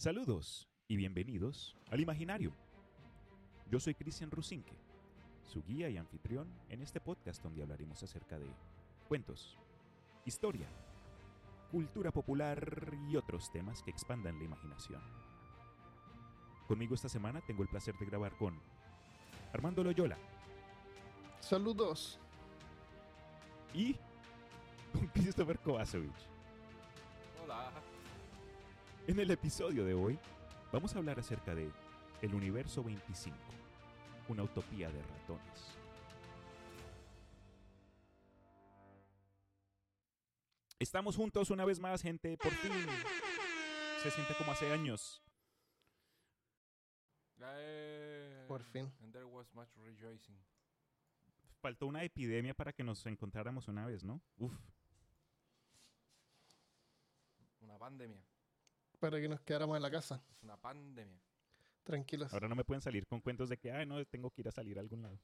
Saludos y bienvenidos al Imaginario. Yo soy Cristian Rusinque, su guía y anfitrión en este podcast donde hablaremos acerca de cuentos, historia, cultura popular y otros temas que expandan la imaginación. Conmigo esta semana tengo el placer de grabar con Armando Loyola Saludos. y con Christopher Kovacevic. Hola. En el episodio de hoy vamos a hablar acerca de El Universo 25, una utopía de ratones. Estamos juntos una vez más, gente, por fin. Se siente como hace años. Eh, Por fin. And there was much rejoicing. Faltó una epidemia para que nos encontráramos una vez, ¿no? Uf. Una pandemia. Para que nos quedáramos en la casa, Es una pandemia. tranquilos. Ahora no me pueden salir con cuentos de que, ay, no, tengo que ir a salir a algún lado.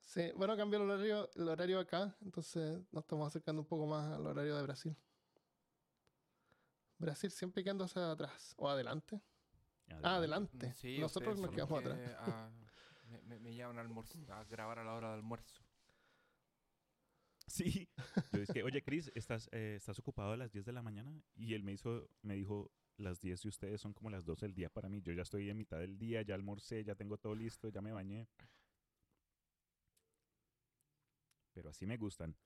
Sí, bueno, cambió el horario, el horario acá, entonces nos estamos acercando un poco más al horario de Brasil. Brasil siempre quedando hacia atrás o adelante. Ah, adelante. Sí, Nosotros nos quedamos atrás. ah, me, me, me llaman a, almorz- a grabar a la hora de almuerzo. Sí. Yo dije, oye, Chris, ¿estás, eh, ¿estás ocupado a las 10 de la mañana? Y él me, hizo, me dijo, las 10 de ustedes son como las 12 del día para mí. Yo ya estoy en mitad del día, ya almorcé, ya tengo todo listo, ya me bañé. Pero así me gustan.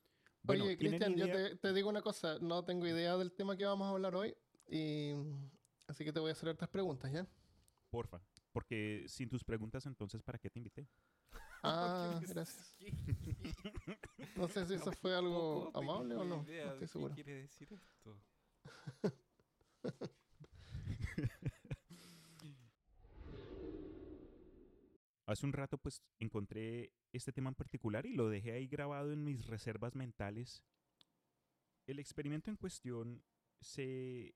Bueno, Oye, ¿tienen Cristian, yo te, te digo una cosa, no tengo idea del tema que vamos a hablar hoy, y así que te voy a hacer otras preguntas, ¿ya? Porfa. Porque sin tus preguntas, entonces, ¿para qué te invité? Ah, gracias. No sé si eso fue algo amable o no, idea no estoy qué seguro. quiere decir esto? Hace un rato, pues, encontré este tema en particular y lo dejé ahí grabado en mis reservas mentales. El experimento en cuestión se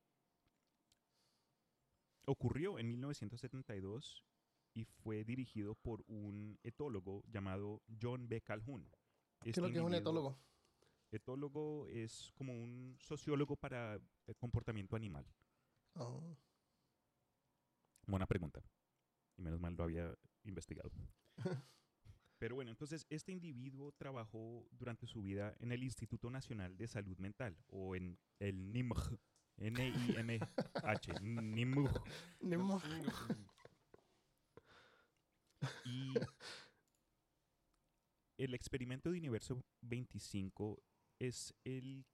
ocurrió en 1972 y fue dirigido por un etólogo llamado John B. Calhoun. ¿Qué es Este lo que es un etólogo? Etólogo es como un sociólogo para el comportamiento animal. Oh. Buena pregunta. Y menos mal lo había investigado. Pero bueno, entonces este individuo trabajó durante su vida en el Instituto Nacional de Salud Mental o en el NIMH. N-I-M-H. NIMH. Y el experimento de Universo 25 es el,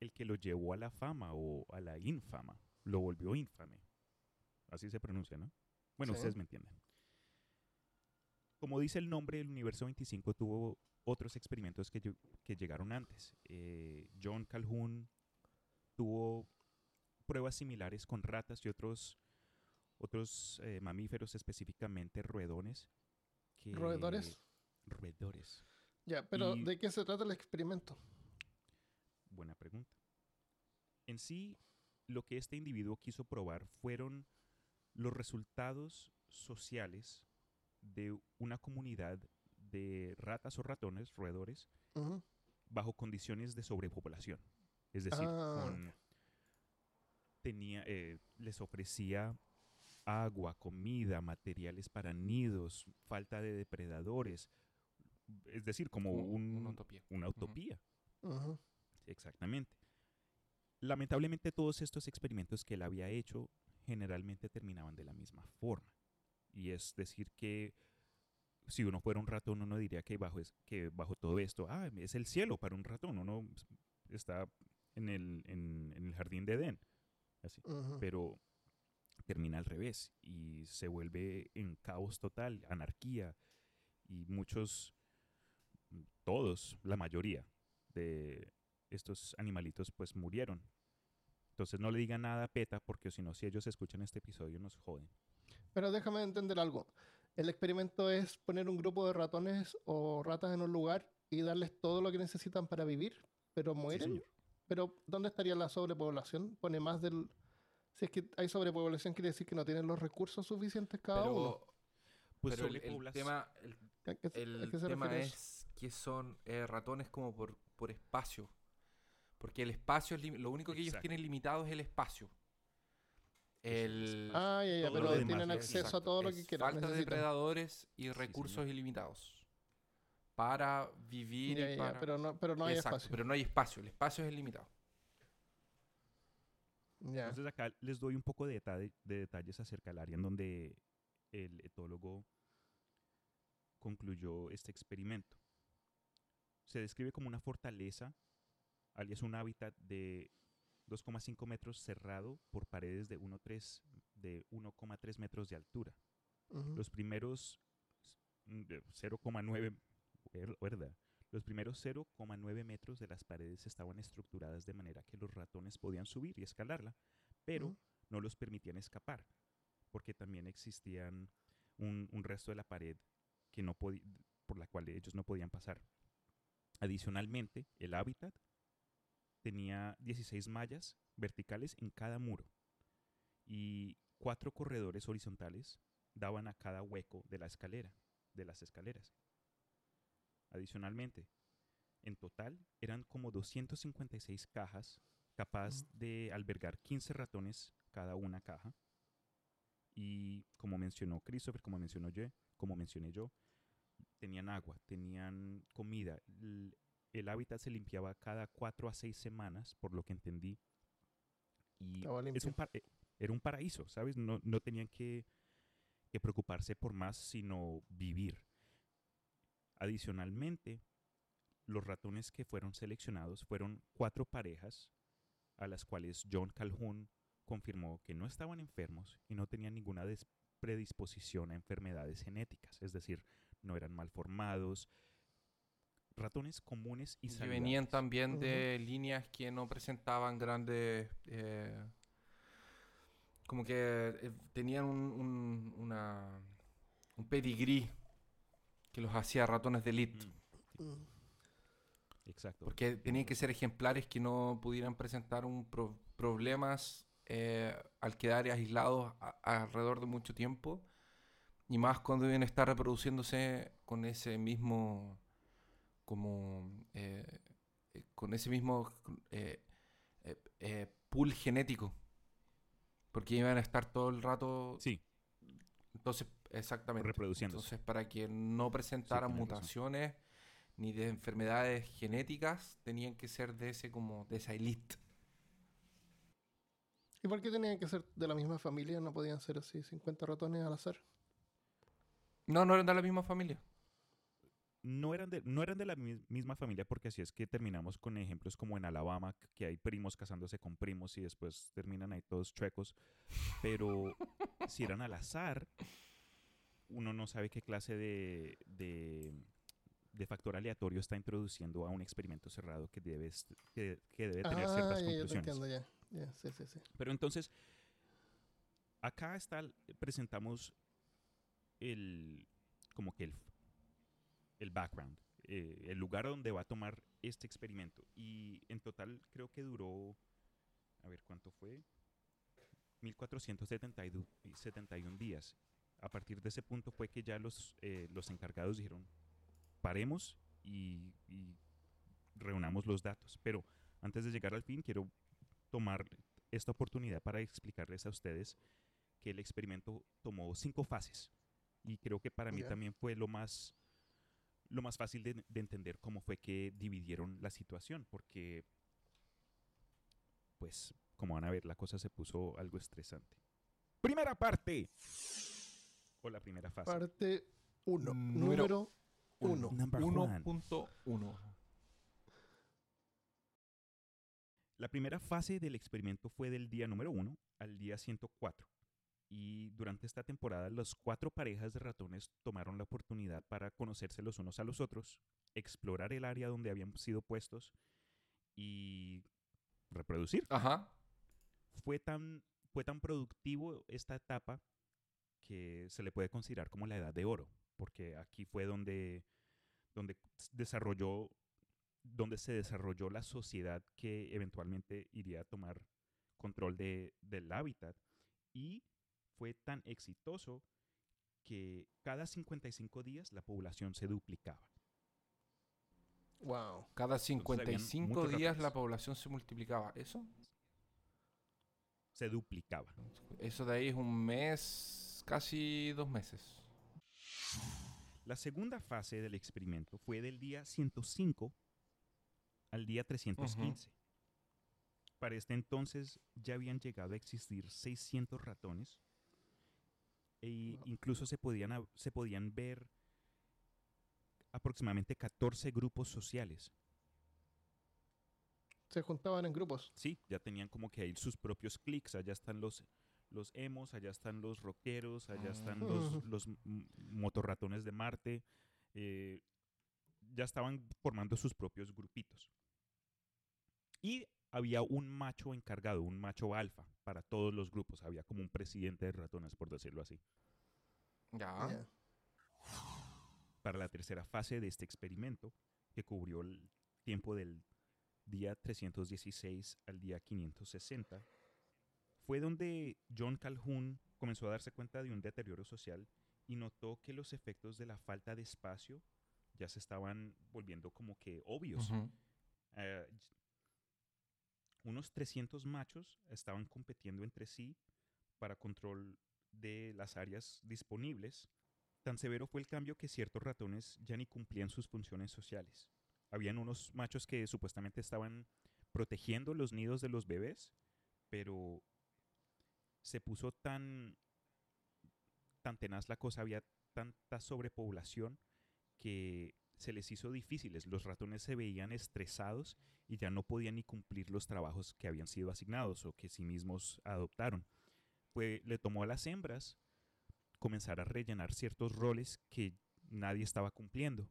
el que lo llevó a la fama o a la infama. Lo volvió infame. Así se pronuncia, ¿no? Bueno, Sí. ustedes me entienden. Como dice el nombre, el Universo 25 tuvo otros experimentos que, que llegaron antes. Eh, John Calhoun tuvo pruebas similares con ratas y otros, otros eh, mamíferos, específicamente roedones. que- ¿Roedores? Roedores. Ya, pero Y- ¿de qué se trata el experimento? Buena pregunta. En sí, lo que este individuo quiso probar fueron los resultados sociales de una comunidad de ratas o ratones, roedores, bajo condiciones de sobrepopulación. Es decir, Ah. con- tenía, eh, les ofrecía agua, comida, materiales para nidos, falta de depredadores. Es decir, como Un- un- una utopía. Una utopía. Ujú. Exactamente. Lamentablemente todos estos experimentos que él había hecho generalmente terminaban de la misma forma. Y es decir que si uno fuera un ratón, uno diría que bajo, es- que bajo todo esto, ah, es el cielo para un ratón, uno está en el, en- en el jardín de Edén. Así. Pero termina al revés y se vuelve en caos total, anarquía. Y muchos, todos, la mayoría de estos animalitos pues murieron. Entonces no le digan nada a PETA porque si no, si ellos escuchan este episodio nos joden. Pero déjame entender algo. El experimento es poner un grupo de ratones o ratas en un lugar y darles todo lo que necesitan para vivir, pero mueren. pero ¿dónde estaría la sobrepoblación? Pone más del... Si es que hay sobrepoblación, quiere decir que no tienen los recursos suficientes cada uno. Pero, Pues pero el, tema, el, ¿A qué, se- a el qué se tema es que son eh, ratones como por, por espacio. Porque el espacio, es lo único que ellos Exacto. tienen limitado es el espacio. El, Ah, ya, ya, pero tienen es- acceso a todo lo que quieran. Falta de necesitan. depredadores y recursos ilimitados. Para vivir Ya, y ya, para... pero no, pero no hay Exacto, espacio. pero no hay espacio. El espacio es ilimitado. Ya. Entonces acá les doy un poco de, detalle- de detalles acerca del área en donde el etólogo concluyó este experimento. Se describe como una fortaleza, alias un hábitat de 2,5 metros cerrado por paredes de 1,3 de 1,3 metros de altura. Ujú. Los primeros mm, de 0,9 ver- ¿verdad? Los primeros 0,9 metros de las paredes estaban estructuradas de manera que los ratones podían subir y escalarla, pero no los permitían escapar, porque también existían un, un resto de la pared que no por la cual ellos no podían pasar. Adicionalmente, el hábitat tenía 16 mallas verticales en cada muro y cuatro corredores horizontales daban a cada hueco de la escalera, de las escaleras. Adicionalmente, en total eran como 256 cajas capaz de albergar 15 ratones cada una caja. Y como mencionó Christopher, como mencionó yo, como mencioné yo, tenían agua, tenían comida. l- El hábitat se limpiaba cada 4 a 6 semanas, por lo que entendí. Y es un eh, era un paraíso, ¿sabes? No, no tenían que, que preocuparse por más, sino vivir. Adicionalmente, los ratones que fueron seleccionados fueron cuatro parejas a las cuales John Calhoun confirmó que no estaban enfermos y no tenían ninguna des- predisposición a enfermedades genéticas, es decir, no eran malformados, ratones comunes y Que venían saludables. también de líneas que no presentaban grandes... eh, como que eh, tenían un, un, una, un pedigrí que los hacía ratones de elite. Mm, Mm. Exacto. Porque tenían que ser ejemplares que no pudieran presentar un pro- problemas eh, al quedar aislados a- alrededor de mucho tiempo. Y más cuando deben estar reproduciéndose con ese mismo. como. eh, eh, con ese mismo eh, eh, eh, pool genético. Porque iban a estar todo el rato. Sí, Entonces, exactamente. Reproduciéndose. Entonces, para que no presentaran razón. mutaciones ni de enfermedades genéticas, tenían que ser de ese como de esa elite. ¿Y por qué tenían que ser de la misma familia? No podían ser así 50 ratones al azar. No, no eran de la misma familia. no eran de, no eran de la mi- misma familia porque así es que terminamos con ejemplos como en Alabama, que hay primos casándose con primos y después terminan ahí todos chuecos. Pero si eran al azar, uno no sabe qué clase de, de, de factor aleatorio está introduciendo a un experimento cerrado que debe, est- que, que debe tener ah, ciertas ya, conclusiones. entiendo, ya. Ya, sí, sí, sí. Pero entonces, acá está, presentamos el, como que el, el background, eh, el lugar donde va a tomar este experimento. Y en total creo que duró, a ver cuánto fue, 1471 días. A partir de ese punto fue que ya los, eh, los encargados dijeron, paremos y, y reunamos los datos. Pero antes de llegar al fin, quiero tomar esta oportunidad para explicarles a ustedes que el experimento tomó cinco fases. Y creo que para mí también fue lo más lo más fácil de, de entender cómo fue que dividieron la situación porque pues como van a ver la cosa se puso algo estresante. Primera parte o la primera fase Parte 1. Número Número 1. Number one. 1.1. La primera fase del experimento fue del día número 1 al día 104. Y durante esta temporada, las cuatro parejas de ratones tomaron la oportunidad para conocerse los unos a los otros, explorar el área donde habían sido puestos y reproducir. Ajá. Fue tan, fue tan productivo esta etapa que se le puede considerar como la edad de oro, porque aquí fue donde, donde desarrolló donde se desarrolló la sociedad que eventualmente iría a tomar control de, del hábitat y fue tan exitoso que cada 55 días la población se duplicaba. Wow. Cada habían 55 muchos días la población se multiplicaba. ¿Eso? se duplicaba. Eso de ahí es un mes, casi dos meses. La segunda fase del experimento fue del día 105 al día 315. Para este entonces ya habían llegado a existir 600 ratones e incluso se podían, se podían ver aproximadamente 14 grupos sociales. Se juntaban en grupos. Sí, ya tenían como que ahí sus propios clics. Allá están los, los emos, allá están los rockeros, allá están los, m- motorratones de Marte. eh, ya estaban formando sus propios grupitos. Y había un macho encargado, un macho alfa para todos los grupos. Había como un presidente de ratones, por decirlo así. Ya. Ya. Para la tercera fase de este experimento, que cubrió el tiempo del día 316 al día 560, fue donde John Calhoun comenzó a darse cuenta de un deterioro social y notó que los efectos de la falta de espacio ya se estaban volviendo como que obvios. Eh, unos 300 machos estaban compitiendo entre sí para control de las áreas disponibles. Tan severo fue el cambio que ciertos ratones ya ni cumplían sus funciones sociales. Habían unos machos que supuestamente estaban protegiendo los nidos de los bebés, pero se puso tan tan tenaz la cosa, había tanta sobrepoblación que se les hizo difíciles. Los ratones se veían estresados y ya no podían ni cumplir los trabajos que habían sido asignados o que sí mismos adoptaron. Pues le tomó a las hembras comenzar a rellenar ciertos roles que nadie estaba cumpliendo.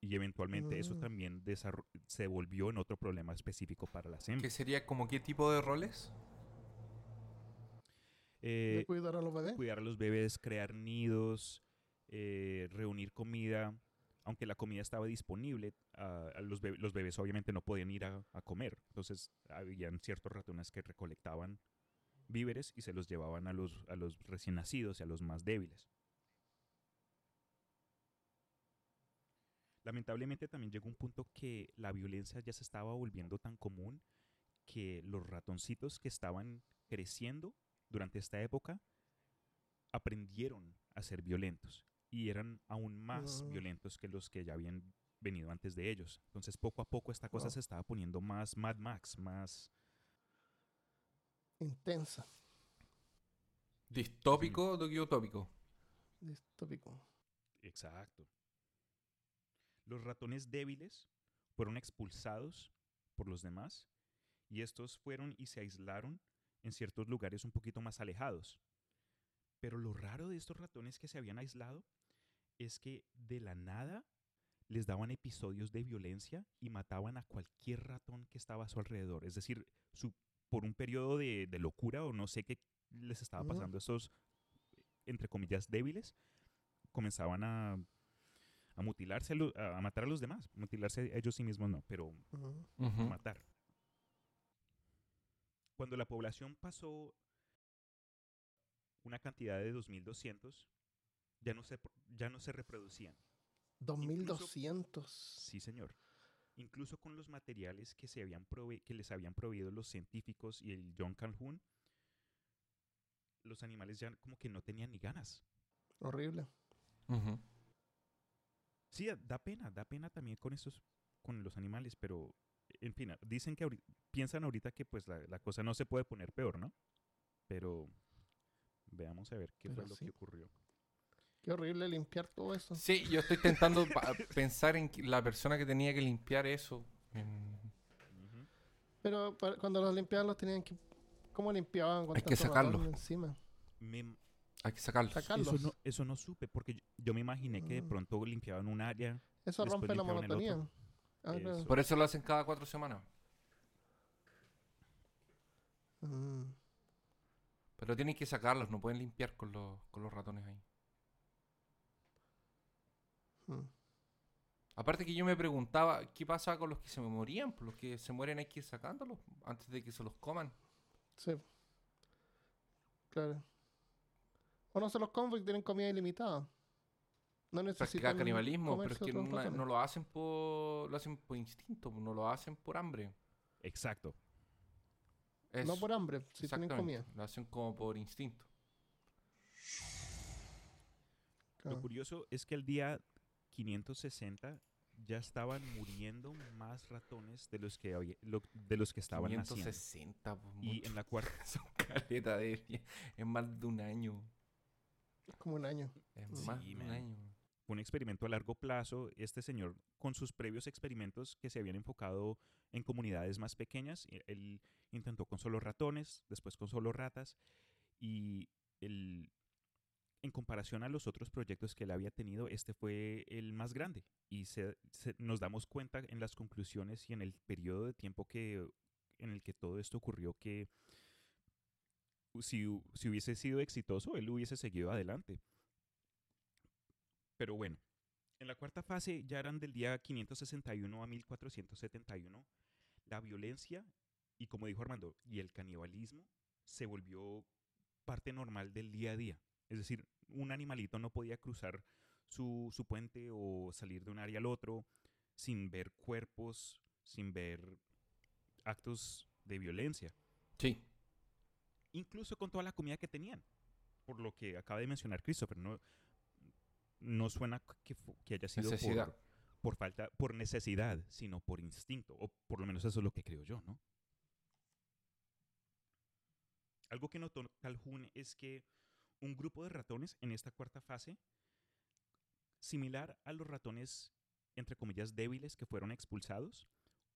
Y eventualmente eso Mm. también se volvió en otro problema específico para las ¿Qué hembras. sería como qué tipo de roles? Eh, cuidar a los bebés. cuidar a los bebés, crear nidos, eh, reunir comida. Aunque la comida estaba disponible, ah, a los, bebés, los bebés obviamente no podían ir a, a comer. Entonces, habían ciertos ratones que recolectaban víveres y se los llevaban a los, a los recién nacidos y a los más débiles. Lamentablemente también llegó un punto que la violencia ya se estaba volviendo tan común que los ratoncitos que estaban creciendo durante esta época aprendieron a ser violentos y eran aún más Ah. violentos que los que ya habían venido antes de ellos. Entonces poco a poco esta cosa Wow. se estaba poniendo más Mad Max, más... Intensa. ¿Distópico o utópico? Distópico. Exacto. Los ratones débiles fueron expulsados por los demás y estos fueron y se aislaron en ciertos lugares un poquito más alejados. Pero lo raro de estos ratones que se habían aislado es que de la nada les daban episodios de violencia y mataban a cualquier ratón que estaba a su alrededor. Es decir, su, por un periodo de, de locura o no sé qué les estaba pasando a estos, entre comillas, débiles, comenzaban a, a mutilarse, a, a matar a los demás. Mutilarse a ellos sí mismos no, pero Ujú. Ujú. matar. Cuando la población pasó una cantidad de 2.200, ya no se, ya no se reproducían. 2200. Sí, señor. Incluso con los materiales que, se habían prove- que les habían proveído los científicos y el John Calhoun, los animales ya como que no tenían ni ganas. Horrible. Sí, da- da pena, da pena también con estos, con los animales, pero en fin, dicen que piensan ahorita que pues la, la cosa no se puede poner peor, ¿no? Pero veamos a ver qué fue Pero lo sí. que ocurrió. Qué horrible limpiar todo eso. Sí, yo estoy intentando pensar en la persona que tenía que limpiar eso. en-. Pero cuando los limpiaban los tenían que... ¿Cómo limpiaban con Hay que sacarlos. encima? Me- Hay que sacarlo. Sacar- eso, no, eso no supe, porque yo, yo me imaginé que de Mm. pronto limpiaban un área. Eso rompe la limpiaban el otro. monotonía. Ah. Eso. Por eso lo hacen cada cuatro semanas. Mm. Pero tienen que sacarlos, no pueden limpiar con los, con los ratones ahí. Mm. Aparte que yo me preguntaba, ¿qué pasa con los que se me morían? Pues los que se mueren hay que ir sacándolos antes de que se los coman. Sí. Claro. O no se los comen porque tienen comida ilimitada. No Practicar necesitan canibalismo, pero es que no, lo hacen por lo hacen por instinto, no lo hacen por hambre. Exacto. No por hambre, si tienen comida. Lo hacen como por instinto. Lo curioso es que el día 560 ya estaban muriendo más ratones de los que había, de los que estaban 560, naciendo. y en la cuarta son caleta de en más de un año. Como un año. Es más de un año. Un experimento a largo plazo. Este señor, con sus previos experimentos que se habían enfocado en comunidades más pequeñas, e, él intentó con solo ratones, después con solo ratas, y el, en comparación a los otros proyectos que él había tenido, este fue el más grande. Y nos damos cuenta en las conclusiones y en el periodo de tiempo que, en el que todo esto ocurrió que si, si hubiese sido exitoso, él hubiese seguido adelante. Pero bueno, en la cuarta fase ya eran del día 561 a 1471. La violencia y como dijo Armando, y el canibalismo se volvió parte normal del día a día. Es decir, un animalito no podía cruzar su, puente o salir de un área al otro sin ver cuerpos, sin ver actos de violencia. Sí. Incluso con toda la comida que tenían. Por lo que acaba de mencionar Christopher, no, no suena que, que haya sido por, por, falta, por necesidad, sino por instinto. O por lo menos eso es lo que creo yo, ¿no? Algo que notó Calhoun es que un grupo de ratones en esta cuarta fase, similar a los ratones, entre comillas, débiles que fueron expulsados,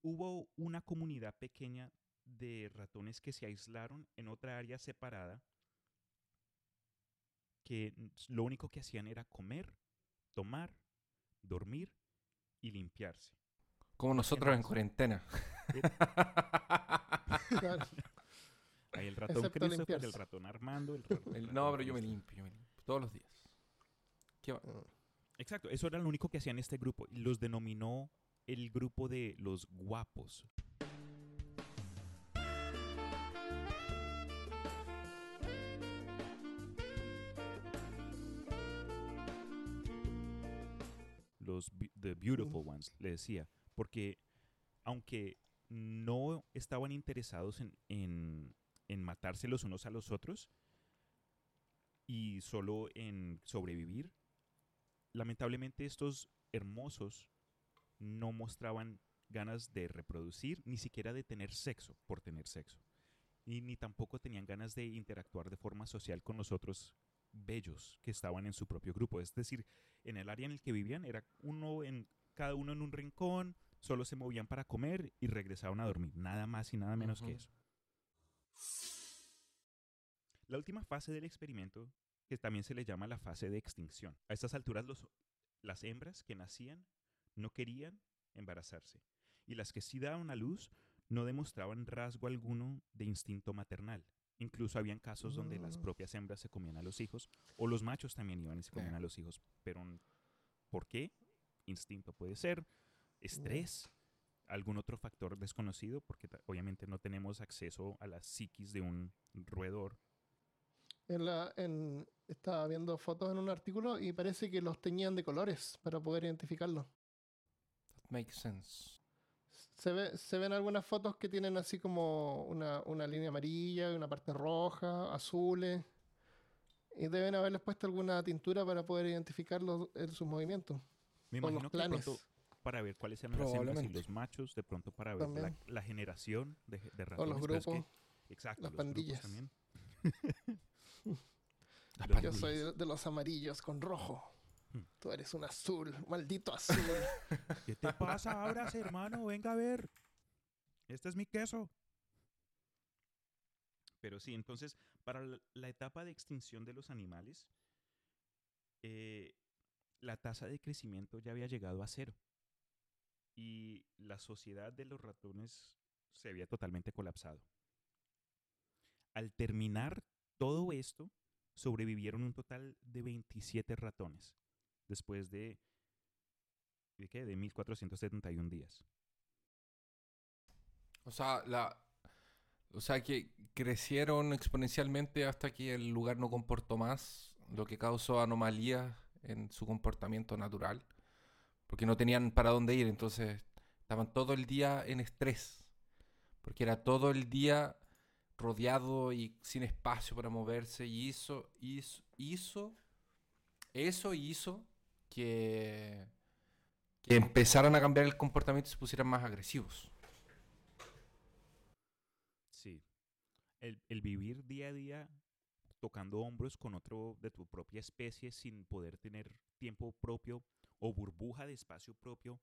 hubo una comunidad pequeña de ratones que se aislaron en otra área separada, que lo único que hacían era comer, tomar, dormir y limpiarse. Como nosotros en cuarentena. Hay el ratón Christopher, el ratón Armando, el, ratón, No, pero yo me limpio, yo me limpio. Todos los días. Ah. Exacto, eso era lo único que hacían este grupo. Los denominó el grupo de los guapos. Los The Beautiful. Ones, le decía. Porque aunque no estaban interesados en en matarse los unos a los otros y solo en sobrevivir. Lamentablemente estos hermosos no mostraban ganas de reproducir, ni siquiera de tener sexo por tener sexo. Y ni tampoco tenían ganas de interactuar de forma social con los otros bellos que estaban en su propio grupo. Es decir, en el área en el que vivían era uno en cada uno en un rincón, solo se movían para comer y regresaban a dormir, nada más y nada menos que eso. La última fase del experimento, que también se le llama la fase de extinción. A estas alturas las hembras que nacían no querían embarazarse y las que sí daban a luz no demostraban rasgo alguno de instinto maternal. Incluso habían casos donde las mm. propias hembras se comían a los hijos o los machos también iban y se comían a los hijos. Pero ¿por qué? Instinto puede ser, estrés, algún otro factor desconocido, porque obviamente no tenemos acceso a la psiquis de un roedor. En la, en, estaba viendo fotos en un artículo y parece que los teñían de colores para poder identificarlos. That makes sense. Se, ve, se ven algunas fotos que tienen así como una, una línea amarilla, una parte roja, azules. Y deben haberles puesto alguna tintura para poder identificarlos en sus movimientos. Me imagino que pronto, para ver cuáles eran las hembras y los machos, de pronto para ver la, generación de, de ratones. O los grupos. exacto, las pandillas. también. Yo soy de los amarillos con rojo. Tú eres un azul, maldito azul. ¿Qué te pasa ahora, hermano? Venga a ver. Este es mi queso. Pero sí, entonces, para la, etapa de extinción de los animales, eh, la tasa de crecimiento ya había llegado a cero y la sociedad de los ratones se había totalmente colapsado. Al terminar todo esto, sobrevivieron un total de 27 ratones después de, ¿de qué? De 1471 días. O sea, la, o sea que crecieron exponencialmente hasta que el lugar no comportó más, lo que causó anomalías en su comportamiento natural porque no tenían para dónde ir, entonces estaban todo el día en estrés, porque era todo el día rodeado y sin espacio para moverse y hizo, hizo, hizo eso hizo que, que empezaran a cambiar el comportamiento y se pusieran más agresivos. Sí. El, el vivir día a día tocando hombros con otro de tu propia especie sin poder tener tiempo propio o burbuja de espacio propio,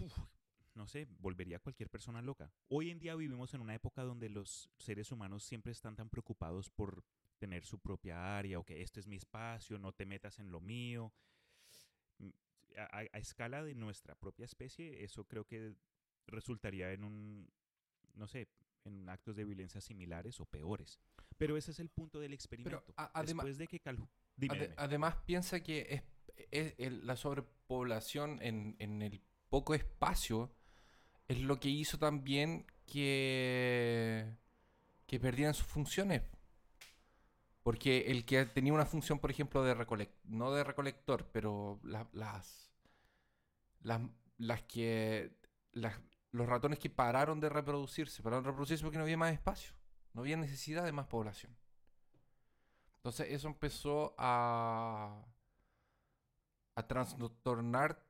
uf, no sé, volvería a cualquier persona loca. Hoy en día vivimos en una época donde los seres humanos siempre están tan preocupados por tener su propia área o que este es mi espacio, no te metas en lo mío. A, a- escala de nuestra propia especie, eso creo que resultaría en un, no sé, en actos de violencia similares o peores. Pero ese es el punto del experimento. adema- Después de que Calhoun... Dime, Ade- dime. además, piensa que es, es la sobrepoblación en, en el poco espacio es lo que hizo también que, que perdieran sus funciones. Porque el que tenía una función, por ejemplo, de recolector, no de recolector, pero la- las, las, las que los ratones que pararon de reproducirse, pararon de reproducirse porque no había más espacio, no había necesidad de más población. Entonces eso empezó a, a trastornar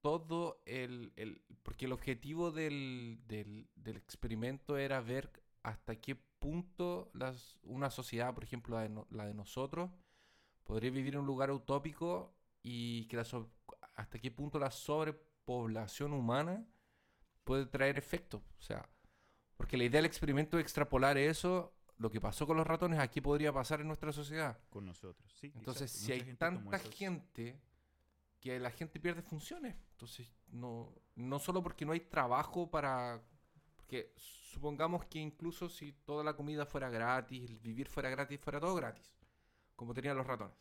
todo el, el- Porque el objetivo del, del- del experimento era ver hasta qué punto las, una sociedad, por ejemplo la de, no- la de nosotros, podría vivir en un lugar utópico y que la so- hasta qué punto la sobrepoblación humana puede traer efectos. O sea, porque la idea del experimento es extrapolar eso, lo que pasó con los ratones, aquí podría pasar en nuestra sociedad. Con nosotros, sí. Entonces, exacto. si Mucha hay gente tanta gente que la gente pierde funciones, entonces no, no solo porque no hay trabajo para... Porque supongamos que incluso si toda la comida fuera gratis, el vivir fuera gratis, fuera todo gratis, como tenían los ratones.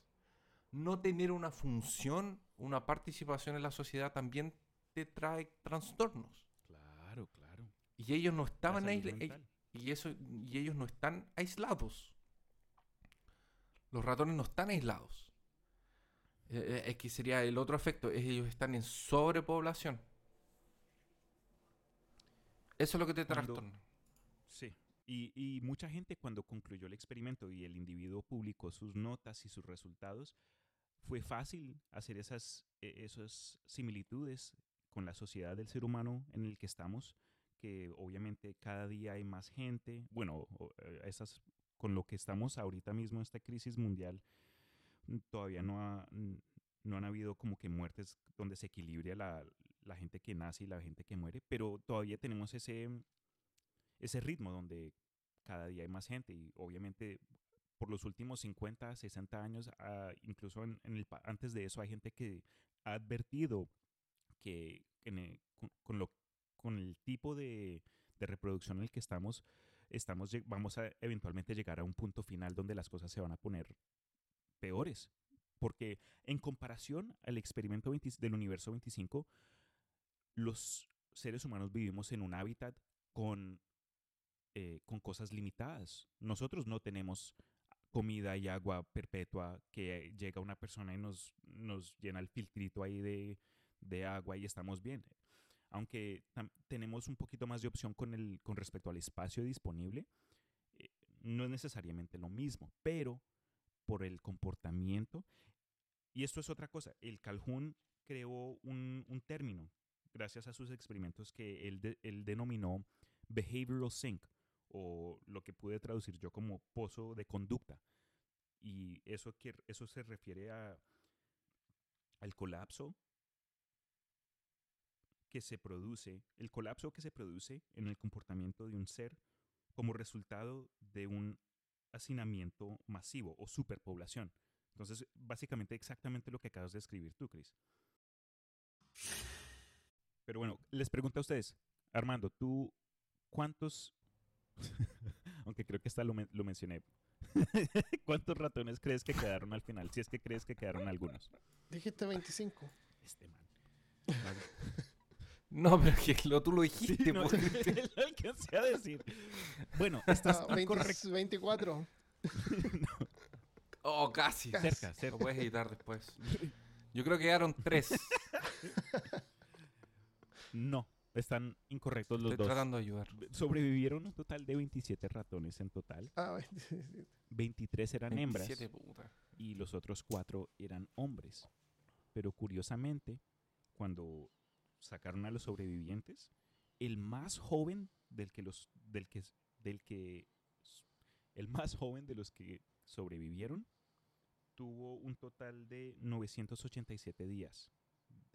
No tener una función, una participación en la sociedad también te trae trastornos. Claro, claro. Y ellos no estaban salud aisla- mental. y eso y ellos no están aislados. Los ratones no están aislados. Eh, eh, es que sería el otro efecto, ellos están en sobrepoblación. Eso es lo que te Cuando- trastorna. Sí. Y, y mucha gente cuando concluyó el experimento y el individuo publicó sus notas y sus resultados, fue fácil hacer esas, eh, esas similitudes con la sociedad del ser humano en el que estamos, que obviamente cada día hay más gente, bueno, eh, esas, con lo que estamos ahorita mismo en esta crisis mundial, todavía no, ha- no han habido como que muertes donde se equilibre la, la gente que nace y la gente que muere, pero todavía tenemos ese, ese ritmo donde cada día hay más gente y obviamente por los últimos 50, 60 años, ah, incluso en, en el, antes de eso hay gente que ha advertido que en el- con, con lo, con el tipo de, de reproducción en el que estamos, estamos vamos a eventualmente llegar a un punto final donde las cosas se van a poner peores. Porque en comparación al experimento 20 del universo 25, los seres humanos vivimos en un hábitat con, eh, con cosas limitadas. Nosotros no tenemos comida y agua perpetua que llega una persona y nos, nos llena el filtrito ahí de, de agua y estamos bien. Aunque tenemos un poquito más de opción con, el, con respecto al espacio disponible, eh, no es necesariamente lo mismo, pero por el comportamiento. Y esto es otra cosa. El Calhoun creó un, un término gracias a sus experimentos que él, de- él denominó behavioral sink o lo que pude traducir yo como pozo de conducta. Y eso, que, eso se refiere a, al colapso que se produce, el colapso que se produce en el comportamiento de un ser como resultado de un hacinamiento masivo o superpoblación. Entonces, básicamente exactamente lo que acabas de escribir tú, Chris. Pero bueno, les pregunto a ustedes, Armando, ¿tú cuántos, aunque creo que esta lo, men- lo mencioné, cuántos ratones crees que quedaron al final? Si es que crees que quedaron algunos. Dijiste 25. Este man. No, pero que lo, tú lo Sí, dijiste. no, po. lo alcancé a decir. Bueno, estás Ah, 20 correcto. 24. Oh, casi. Cerca, Lo cerca. puedes editar después. Yo creo que quedaron tres. No, están incorrectos los Estoy dos. tratando de ayudar. Sobrevivieron un total de 27 ratones en total. Ah, 23 eran hembras 27, puta. y los otros cuatro eran hombres. Pero curiosamente, cuando sacaron a los sobrevivientes, el más joven del que los del que del que el más joven de los que sobrevivieron tuvo un total de 987 días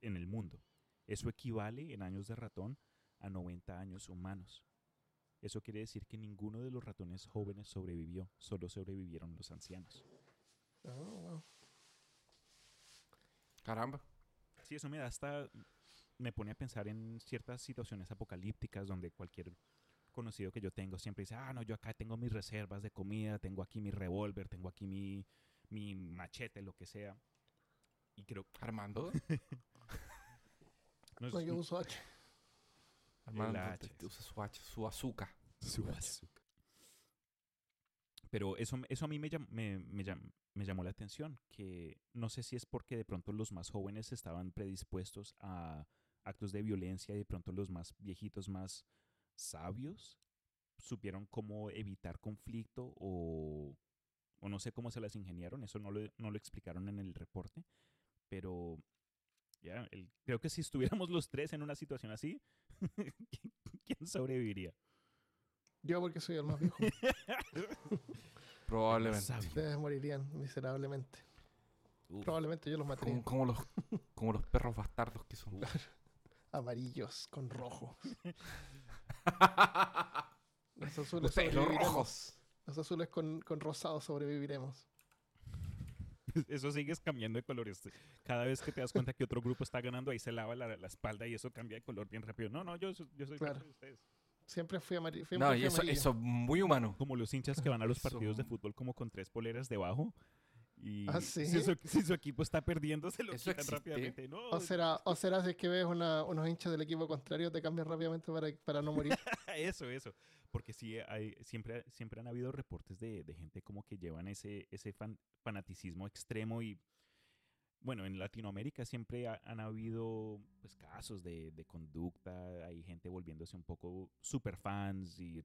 en el mundo. Eso equivale en años de ratón a 90 años humanos. Eso quiere decir que ninguno de los ratones jóvenes sobrevivió, solo sobrevivieron los ancianos. Ah, wow. Caramba. Sí, eso me da hasta. Me pone a pensar en ciertas situaciones apocalípticas donde cualquier conocido que yo tengo siempre dice: Ah, no, yo acá tengo mis reservas de comida, tengo aquí mi revólver, tengo aquí mi, mi machete, lo que sea. Y creo. Armando. No, es- No, yo uso H. Armando te- usa su, hacha, su azúcar. su azúcar. Pero eso, eso a mí me, llam- me, me llam- me llamó la atención, que no sé si es porque de pronto los más jóvenes estaban predispuestos a actos de violencia y de pronto los más viejitos, más sabios, supieron cómo evitar conflicto o, o no sé cómo se las ingeniaron, eso no lo, no lo explicaron en el reporte, pero ya, el- creo que si estuviéramos los tres en una situación así, ¿quién- ¿quién sobreviviría? Yo porque soy el más viejo. Probablemente. Ustedes morirían miserablemente. Uf. Probablemente yo los mataría. Como, como los, como los perros bastardos que son. Amarillos con rojo. Los azules, Ustedes, los rojos. Los azules con, con rosado sobreviviremos. Eso sigues cambiando de colores. Cada vez que te das cuenta que otro grupo está ganando, ahí se lava la, la espalda y eso cambia de color bien rápido. No, no, yo, so- yo soy Claro. parte de ustedes. Siempre fui amarillo. No, y eso, eso es muy humano. Como los hinchas que van a los Eso- partidos de fútbol como con tres poleras debajo. Y ¿Ah, sí? si, su, si su equipo está perdiendo, se lo ¿Eso quitan existe? rápidamente. No, O será, o será si es que ves una- unos hinchas del equipo contrario, te cambias rápidamente para, para no morir. eso, eso. Porque sí, hay, siempre, siempre han habido reportes de, de gente como que llevan ese, ese fan- fanaticismo extremo y bueno, en Latinoamérica siempre ha- han habido pues, casos de, de conducta, hay gente volviéndose un poco super fans y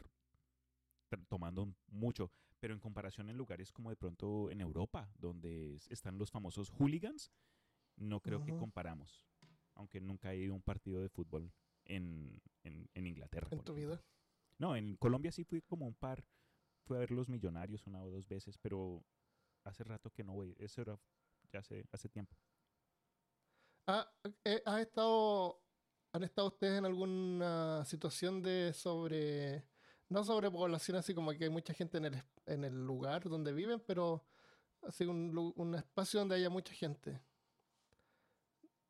tomando mucho, pero en comparación en lugares como de pronto en Europa, donde es- están los famosos hooligans, no creo que comparamos, aunque nunca he ido a un partido de fútbol en, en, en Inglaterra. en tu ejemplo. vida. No, en Colombia sí fui como un par. Fui a ver los millonarios una o dos veces, pero hace rato que no voy. Eso era ya hace, hace tiempo. Ah, eh, ¿has estado, ¿Han estado ustedes en alguna situación de sobre, no sobrepoblación, así como que hay mucha gente en el, en el lugar donde viven, pero así un espacio donde haya mucha gente?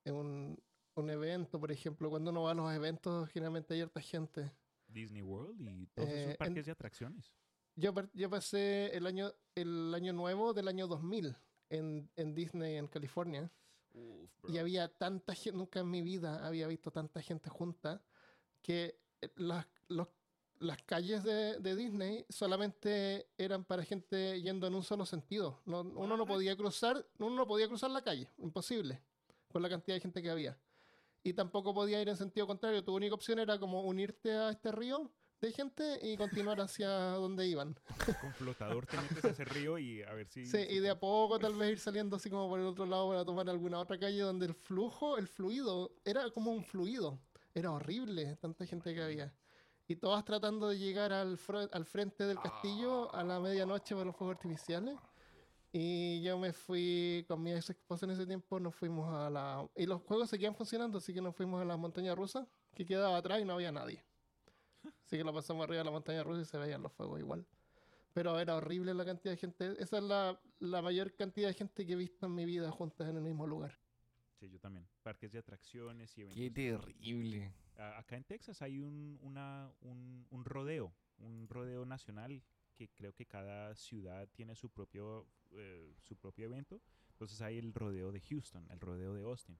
En un, un evento, por ejemplo, cuando uno va a los eventos, generalmente hay harta gente. Disney World y todos Eh, esos en- parques de atracciones. Yo, pasé el año, el año nuevo del año 2000 en, en Disney, en California. Y había tanta gente, nunca en mi vida había visto tanta gente junta, que eh, las, los- las calles de, de Disney solamente eran para gente yendo en un solo sentido. No- uno no podía cruzar, uno no podía cruzar la calle, imposible, con la cantidad de gente que había. Y tampoco podía ir en sentido contrario. Tu única opción era como unirte a este río de gente y continuar hacia donde iban. Con flotador te metes a ese río y a ver si... Sí, si y de a poco tal vez ir saliendo así como por el otro lado para tomar alguna otra calle donde el flujo, el fluido, era como un fluido. Era horrible, tanta gente que había. Y todas tratando de llegar al, fro- al frente del castillo a la medianoche para los fuegos artificiales. Y yo me fui con mi ex esposa en ese tiempo, nos fuimos a la... Y los juegos seguían funcionando, así que nos fuimos a la montaña rusa, que quedaba atrás y no había nadie. Así que lo pasamos arriba de la montaña rusa y se veían los fuegos igual. Pero era horrible la cantidad de gente. Esa es la, la mayor cantidad de gente que he visto en mi vida juntas en el mismo lugar. Sí, yo también. Parques de atracciones y eventos. Qué terrible. Acá en Texas hay un, una, un, un rodeo, un rodeo nacional que creo que cada ciudad tiene su propio, eh, su propio evento. Entonces hay el rodeo de Houston, el rodeo de Austin.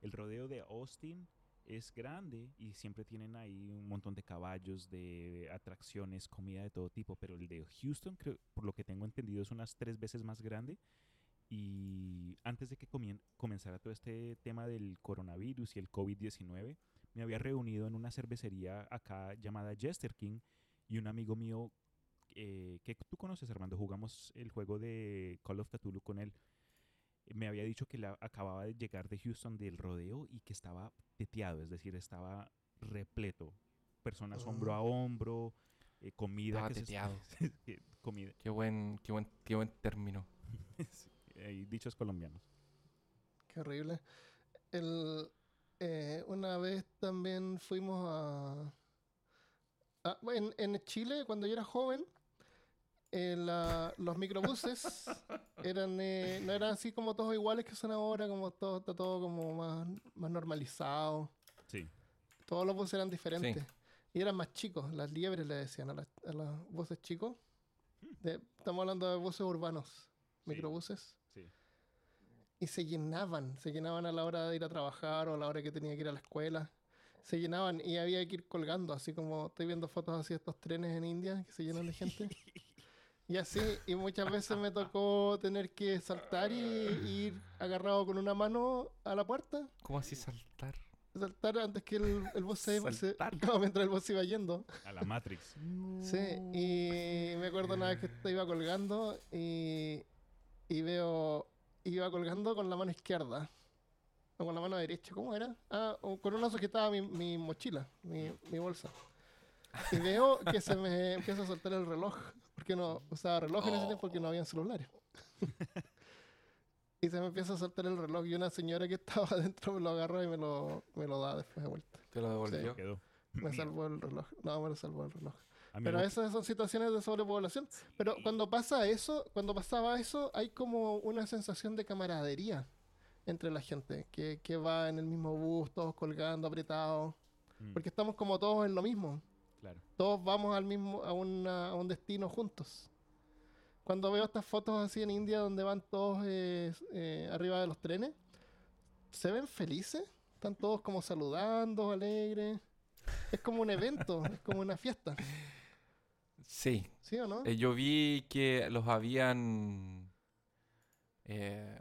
El rodeo de Austin es grande y siempre tienen ahí un montón de caballos, de atracciones, comida de todo tipo, pero el de Houston, creo, por lo que tengo entendido, es unas tres veces más grande. Y antes de que comien- comenzara todo este tema del coronavirus y el COVID-19, me había reunido en una cervecería acá llamada Jester King y un amigo mío eh, que tú conoces, Armando, jugamos el juego de Call of Cthulhu con él. Me había dicho que la, acababa de llegar de Houston del rodeo y que estaba teteado, es decir, estaba repleto. Personas hombro Ah. a hombro, eh, comida. Estaba que se- teteado. que- comida. Qué buen, qué buen, qué buen término. Sí, dichos colombianos. Qué horrible. El, eh, una vez también fuimos a... en, en Chile, cuando yo era joven, eh, la- los microbuses eran, eh, no eran así como todos iguales que son ahora, como todo, está todo como más, más normalizado. Sí. Todos los buses eran diferentes. Y eran más chicos, las liebres le decían a, las- a los buses chicos. De- estamos hablando de buses urbanos, Sí. microbuses Sí. y se llenaban, se llenaban a la hora de ir a trabajar o a la hora que tenía que ir a la escuela. Se llenaban y había que ir colgando, así como estoy viendo fotos así de estos trenes en India que se llenan de gente. Y así, y muchas veces me tocó tener que saltar y, y ir agarrado con una mano a la puerta, ¿Cómo así saltar? saltar antes que el, el bus se, se- Saltar. no, mientras el bus iba yendo. A la Matrix. Sí, y me acuerdo una vez que te iba colgando y, y veo, iba colgando con la mano izquierda, o con la mano derecha, ¿cómo era? Ah, o con una sujetaba mi, mi mochila, mi, mi bolsa. Y veo que se me empieza a soltar el reloj, porque no usaba reloj en ese tiempo porque no había celulares. y se me empieza a soltar el reloj y una señora que estaba adentro me lo agarró y me lo, me lo da después de vuelta. Te lo devolvió. Quedó. Me salvó el reloj. No, me lo salvó el reloj. Pero esas son situaciones de sobrepoblación. Pero cuando pasa eso, cuando pasaba eso, hay como una sensación de camaradería entre la gente, que, que va en el mismo bus, todos colgando, apretados, Mm, porque estamos como todos en lo mismo. Claro. Todos vamos al mismo, a, una- a un destino juntos. Cuando veo estas fotos así en India donde van todos eh, eh, arriba de los trenes, se ven felices, están todos como saludando, alegres. Es como un evento, es como una fiesta, Sí. ¿sí o no? Eh, yo vi que los habían. eh,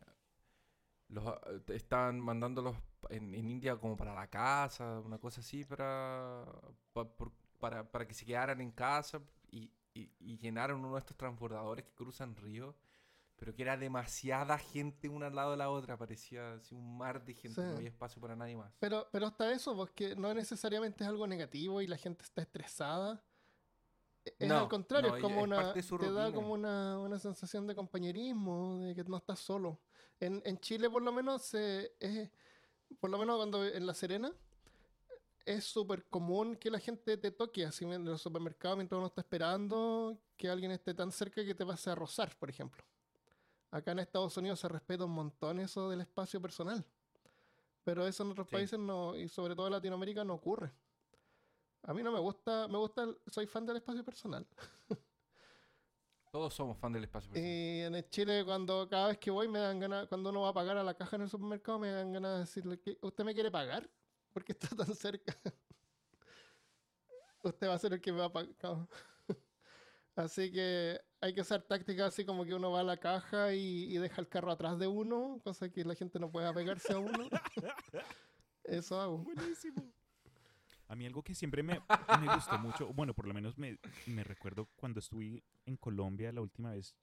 los a- estaban mandándolos en, en India como para la casa, una cosa así, para, por- para, para que se quedaran en casa y, y- y llenaron uno de estos transbordadores que cruzan ríos, pero que era demasiada gente una al lado de la otra, parecía así un mar de gente, Sí. no había espacio para nadie más. Pero, pero hasta eso, porque no necesariamente es algo negativo y la gente está estresada. Es No, al contrario, no, es como es una, te da rutina. como una, una sensación de compañerismo, de que no estás solo. En, en Chile, por lo menos, se- es, por lo menos cuando en La Serena, es súper común que la gente te toque así en el supermercado mientras uno está esperando que alguien esté tan cerca que te pase a rozar, por ejemplo. Acá en Estados Unidos se respeta un montón eso del espacio personal. Pero eso en otros Sí. países no, y sobre todo en Latinoamérica no ocurre. A mí no me gusta, me gusta, el- soy fan del espacio personal. Todos somos fan del espacio personal. Y en el Chile, cuando cada vez que voy, me dan ganas, cuando uno va a pagar a la caja en el supermercado, me dan ganas de decirle que usted me quiere pagar porque está tan cerca. usted va a ser el que me va a pagar. así que hay que usar tácticas así como que uno va a la caja y, y deja el carro atrás de uno, cosa que la gente no pueda pegarse a uno. Eso hago. Buenísimo. A mí algo que siempre me, me gustó mucho, bueno, por lo menos me, me recuerdo cuando estuve en Colombia la última vez,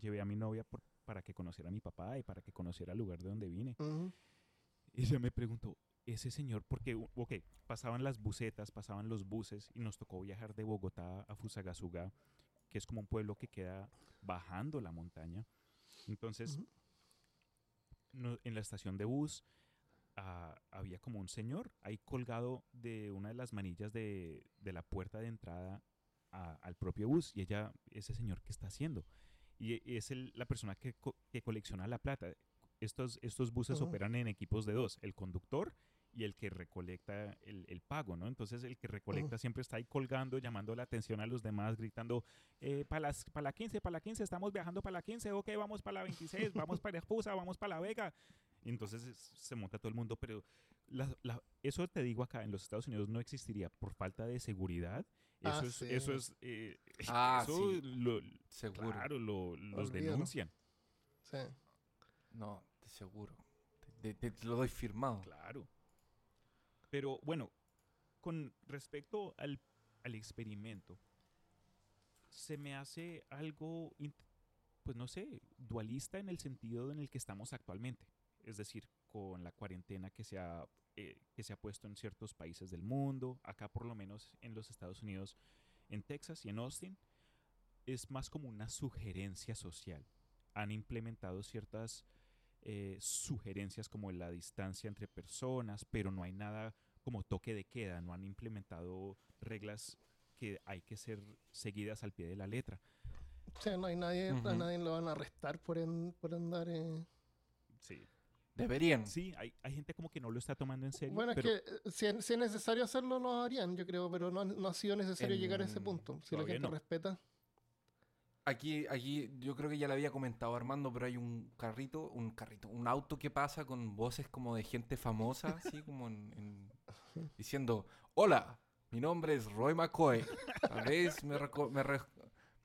llevé a mi novia por- para que conociera a mi papá y para que conociera el lugar de donde vine. Ujú. Y ella me preguntó, ese señor, porque, ok, pasaban las busetas, pasaban los buses y nos tocó viajar de Bogotá a Fusagasugá, que es como un pueblo que queda bajando la montaña. Entonces, no- en la estación de bus ah, había como un señor ahí colgado de una de las manillas de, de la puerta de entrada a- al propio bus y ella, ese señor, ¿qué está haciendo? Y e- es el- la persona que, co- que colecciona la plata. Estos, estos buses operan en equipos de dos, el conductor y el que recolecta el, el pago, ¿no? Entonces el que recolecta siempre está ahí colgando, llamando la atención a los demás, gritando, para la 15, para la 15, estamos viajando para la 15, ok, vamos para la 26, vamos para Espusa, vamos para La Vega. Y entonces es- se monta todo el mundo, pero la- la- eso te digo acá, en los Estados Unidos no existiría por falta de seguridad. Eso Ah, es, sí. eso es, eh, Ah, eso sí. lo- Seguro. claro, lo- los denuncian. Sí. No, de seguro. Te, te- te lo doy firmado. Claro. Pero bueno, con respecto al, al experimento, se me hace algo, pues no sé, dualista en el sentido en el que estamos actualmente. Es decir, con la cuarentena que se ha, eh, que se ha puesto en ciertos países del mundo, acá por lo menos en los Estados Unidos, en Texas y en Austin, es más como una sugerencia social. Han implementado ciertas eh, sugerencias como la distancia entre personas, pero no hay nada como toque de queda, no han implementado reglas que hay que ser seguidas al pie de la letra. O sea, no hay nadie, a Ujú. nadie lo van a arrestar por, en- por andar. eh. Sí, Deberían. sí hay, hay gente como que no lo está tomando en serio. Bueno, es pero que eh, si, es- si es necesario hacerlo, lo harían, yo creo, pero no, no ha sido necesario llegar a ese En- punto. Si la todavía gente no. respeta. Aquí, aquí yo creo que ya le había comentado Armando, pero hay un carrito, un carrito, un auto que pasa con voces como de gente famosa, así como en, en- diciendo, hola, mi nombre es Roy McCoy. Tal vez me, reco- me, re-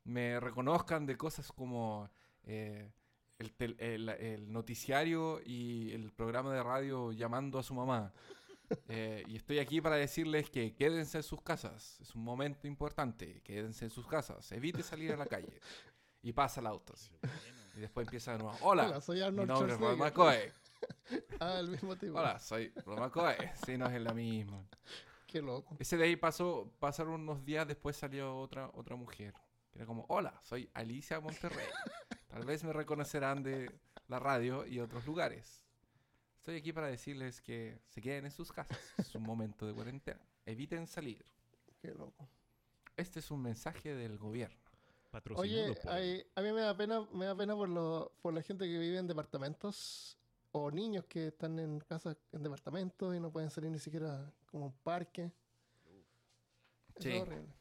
me reconozcan de cosas como eh, el, tel- el- el noticiario y el programa de radio llamando a su mamá. Eh, y estoy aquí para decirles que quédense en sus casas. Es un momento importante. Quédense en sus casas. Evite salir a la calle. Y pasa el auto. así. Y después empieza de nuevo. Hola, Hola, soy mi Arnold nombre es. McCoy. Ah, el mismo tipo. Hola, soy Roy McCoy. Sí, no es la misma. Qué loco. Ese de ahí pasó, pasaron unos días después salió otra, otra mujer. que Era como, hola, soy Alicia Monterrey. Tal vez me reconocerán de la radio y otros lugares. Estoy aquí para decirles que se queden en sus casas. Es un momento de cuarentena. Eviten salir. Qué loco. Este es un mensaje del gobierno. patrocinado Oye, por- hay- a mí me da pena, me da pena por, lo, por la gente que vive en departamentos o niños que están en casas en departamentos y no pueden salir ni siquiera como a un parque. Eso Sí. es horrible.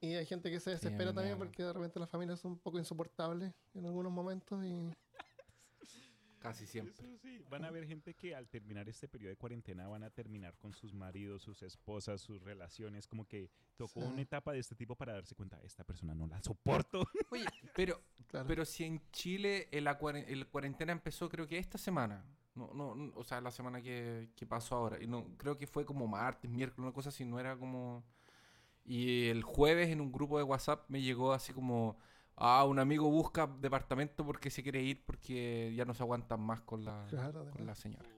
Y hay gente que se desespera también porque de repente las familias son un poco insoportables en algunos momentos y Casi siempre. Eso sí, Van a haber gente que al terminar este periodo de cuarentena van a terminar con sus maridos, sus esposas, sus relaciones, como que tocó Sí. una etapa de este tipo para darse cuenta, esta persona no la soporto. Oye, pero, claro. pero si en Chile el cuarentena empezó creo que esta semana. No, no, no, o sea, la semana que, que pasó ahora. Y no, creo que fue como martes, miércoles, una cosa así, no era como... Y el jueves en un grupo de WhatsApp me llegó así como... Ah, un amigo busca departamento porque se quiere ir porque ya no se aguantan más con la, Claro, con la señora.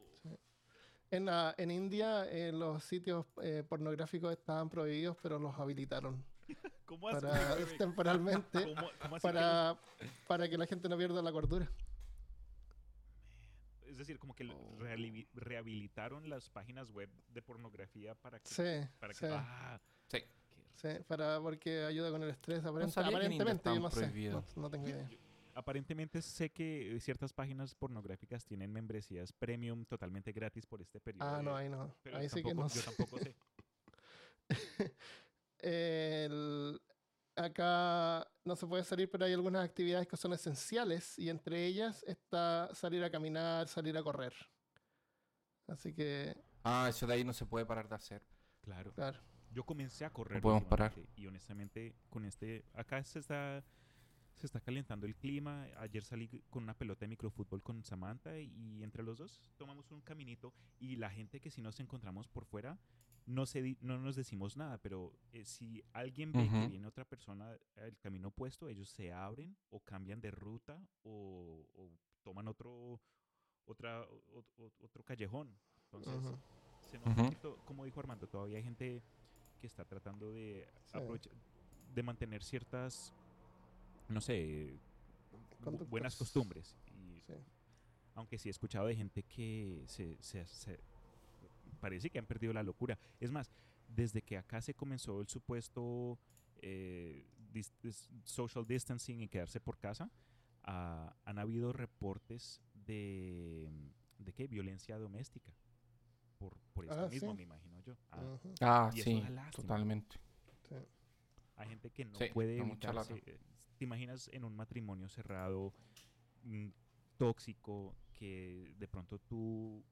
En, la- en India eh, los sitios eh, pornográficos estaban prohibidos, pero los habilitaron ¿Cómo así? para, temporalmente ¿Cómo- cómo así que para, para que la gente no pierda la cordura. es decir, como que Oh. rehabilitaron las páginas web de pornografía para que... Sí, para que sí, ah, Sí. Sí, para, porque ayuda con el estrés. aparent- India aparentemente, yo no sé, no, no tengo idea. Aparentemente sé que ciertas páginas pornográficas tienen membresías premium totalmente gratis por este periodo. Ah, no, ahí no. pero Ahí sí que no. Yo sé. tampoco sé. El- acá no se puede salir, pero hay algunas actividades que son esenciales y entre ellas está salir a caminar, salir a correr. Así que, Ah, eso de ahí no se puede parar de hacer. Claro. claro. Yo comencé a correr. podemos parar. Y honestamente, con este. Acá se está. Se está calentando el clima. Ayer salí con una pelota de microfútbol con Samantha y entre los dos tomamos un caminito. Y la gente que si nos encontramos por fuera, no, se di- no nos decimos nada. Pero eh, si alguien ve que Ujú. viene otra persona el camino opuesto, ellos se abren o cambian de ruta o, o toman otro, otra, o- o- otro callejón. Entonces, Ujú. se nota Ujú. que to- como dijo Armando, todavía hay gente que está tratando de Sí. de mantener ciertas, no sé, bu- buenas costumbres. Y Sí. aunque sí he escuchado de gente que se, se- se- parece que han perdido la locura. Es más, desde que acá se comenzó el supuesto eh, dis- social distancing y quedarse por casa, ah, han habido reportes de, de qué violencia doméstica. Por, por esto Ah, mismo, sí. me imagino yo. Ah, Ah, Y eso sí, totalmente. sí. Hay gente que no Sí, puede mucha evitarse. lata. ¿Te imaginas en un matrimonio cerrado, mm, tóxico, que de pronto tú,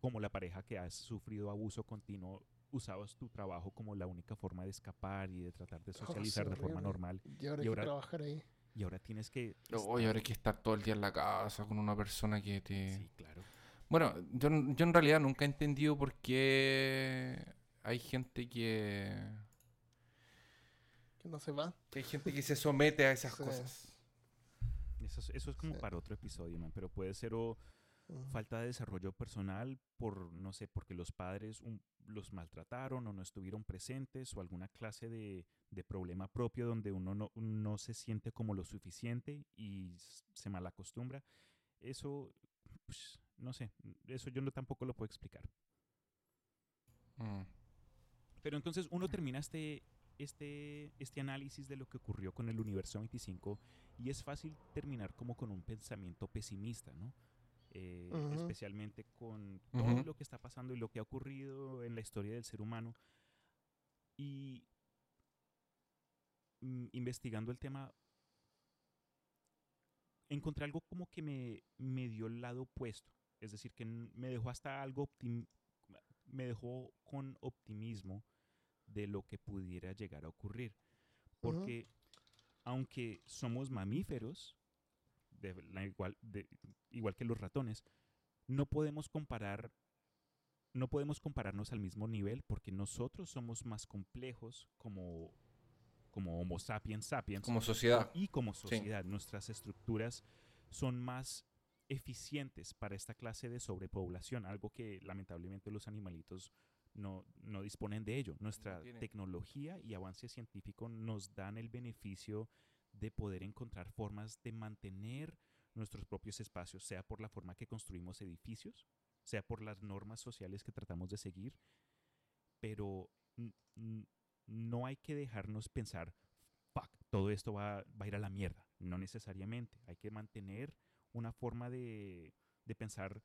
como la pareja que has sufrido abuso continuo, usabas tu trabajo como la única forma de escapar y de tratar de Oh, socializar de forma normal? Y ahora Y hay ahora- que trabajar ahí. Y ahora tienes que... Ahora hay que estar todo el día en la casa con una persona que te... Sí, claro. Bueno, yo, n- yo en realidad nunca he entendido por qué hay gente que, Que no se va. que hay gente que se somete a esas Sí. cosas. Eso es, eso es como Sí. para otro episodio, man, pero puede ser o falta de desarrollo personal por, no sé, porque los padres un- los maltrataron o no estuvieron presentes o alguna clase de, de problema propio donde uno no, no se siente como lo suficiente y se malacostumbra. Eso, pues, no sé, eso yo no tampoco lo puedo explicar. Mm. Pero entonces uno termina este, este, este análisis de lo que ocurrió con el universo 25 y es fácil terminar como con un pensamiento pesimista, ¿no? Eh. Especialmente con todo lo que está pasando y lo que ha ocurrido en la historia del ser humano. Y mm, investigando el tema, encontré algo como que me, me dio el lado opuesto. Es decir, que me dejó hasta algo optim- me dejó con optimismo de lo que pudiera llegar a ocurrir. Porque aunque somos mamíferos, de la igual, de- igual que los ratones, no podemos comparar no podemos compararnos al mismo nivel porque nosotros somos más complejos como, como Homo sapiens sapiens Como sociedad. y como sociedad. Nuestras estructuras son más eficientes para esta clase de sobrepoblación, algo que lamentablemente los animalitos no, no disponen de ello. Nuestra tienen. tecnología y avance científico nos dan el beneficio de poder encontrar formas de mantener nuestros propios espacios, sea por la forma que construimos edificios, sea por las normas sociales que tratamos de seguir, pero no hay que dejarnos pensar, fuck, todo esto va, va a ir a la mierda. No necesariamente. Hay que mantener una forma de, de pensar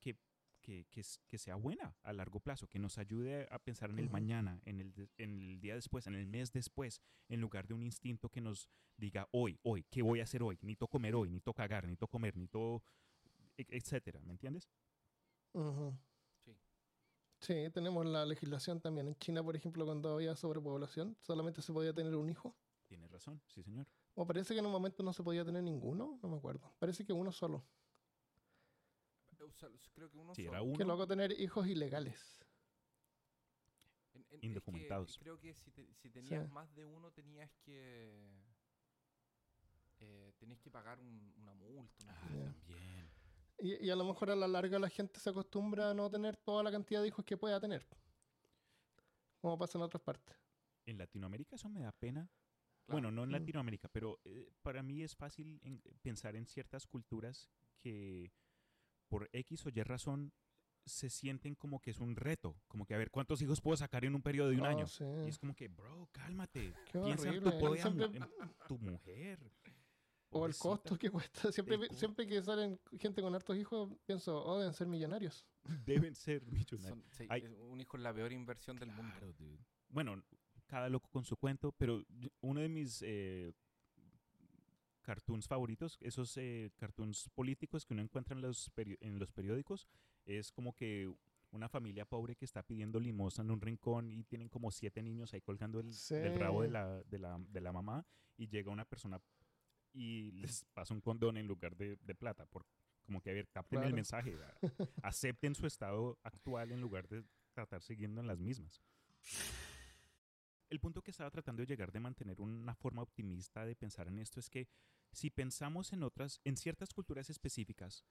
que, que, que sea buena a largo plazo, que nos ayude a pensar en el mañana, en el, de- en el día después, en el mes después, en lugar de un instinto que nos diga hoy, hoy, ¿qué voy a hacer hoy? Necesito comer hoy, necesito cagar, necesito comer, necesito, e- etcétera, ¿me entiendes? Ujú. Sí. Sí, tenemos la legislación también. En China, por ejemplo, cuando había sobrepoblación, solamente se podía tener un hijo. Tienes razón, sí señor. O parece que en un momento no se podía tener ninguno, no me acuerdo. Parece que uno solo. Creo que uno Si solo. era uno, Que luego tener hijos ilegales. En- en- es que Indocumentados. creo que si, te- si tenías Sí. más de uno tenías que eh, tenías que pagar un- una multa. una Ah, también. Y, y a lo mejor a la larga la gente se acostumbra a no tener toda la cantidad de hijos que pueda tener. Como pasa en otras partes. En Latinoamérica eso me da pena. Claro. Bueno, no en. Latinoamérica, pero eh, para mí es fácil en- pensar en ciertas culturas que por X o Y razón se sienten como que es un reto, como que a ver cuántos hijos puedo sacar en un periodo de un Ah, año. sí. Y es como que, bro, cálmate. Qué Piensa en tu, horrible. pobre Siempre- en tu mujer. O el costo que cuesta. Siempre, siempre que salen gente con hartos hijos, pienso, oh, deben ser millonarios. Deben ser millonarios. Son- sí, Hay- un hijo es la peor inversión del mundo. Claro, dude. Bueno, cada loco con su cuento, pero uno de mis eh, cartoons favoritos, esos eh, cartoons políticos que uno encuentra en los, en los periódicos, es como que una familia pobre que está pidiendo limosna en un rincón y tienen como siete niños ahí colgando el, del rabo de Sí. la, de, la, de la mamá y llega una persona y les pasa un condón en lugar de, de plata. Por, como que, a ver, capten el Claro. mensaje, a- acepten su estado actual en lugar de tratar siguiendo en las mismas. El punto que estaba tratando de llegar de mantener una forma optimista de pensar en esto es que si pensamos en otras, en ciertas culturas específicas,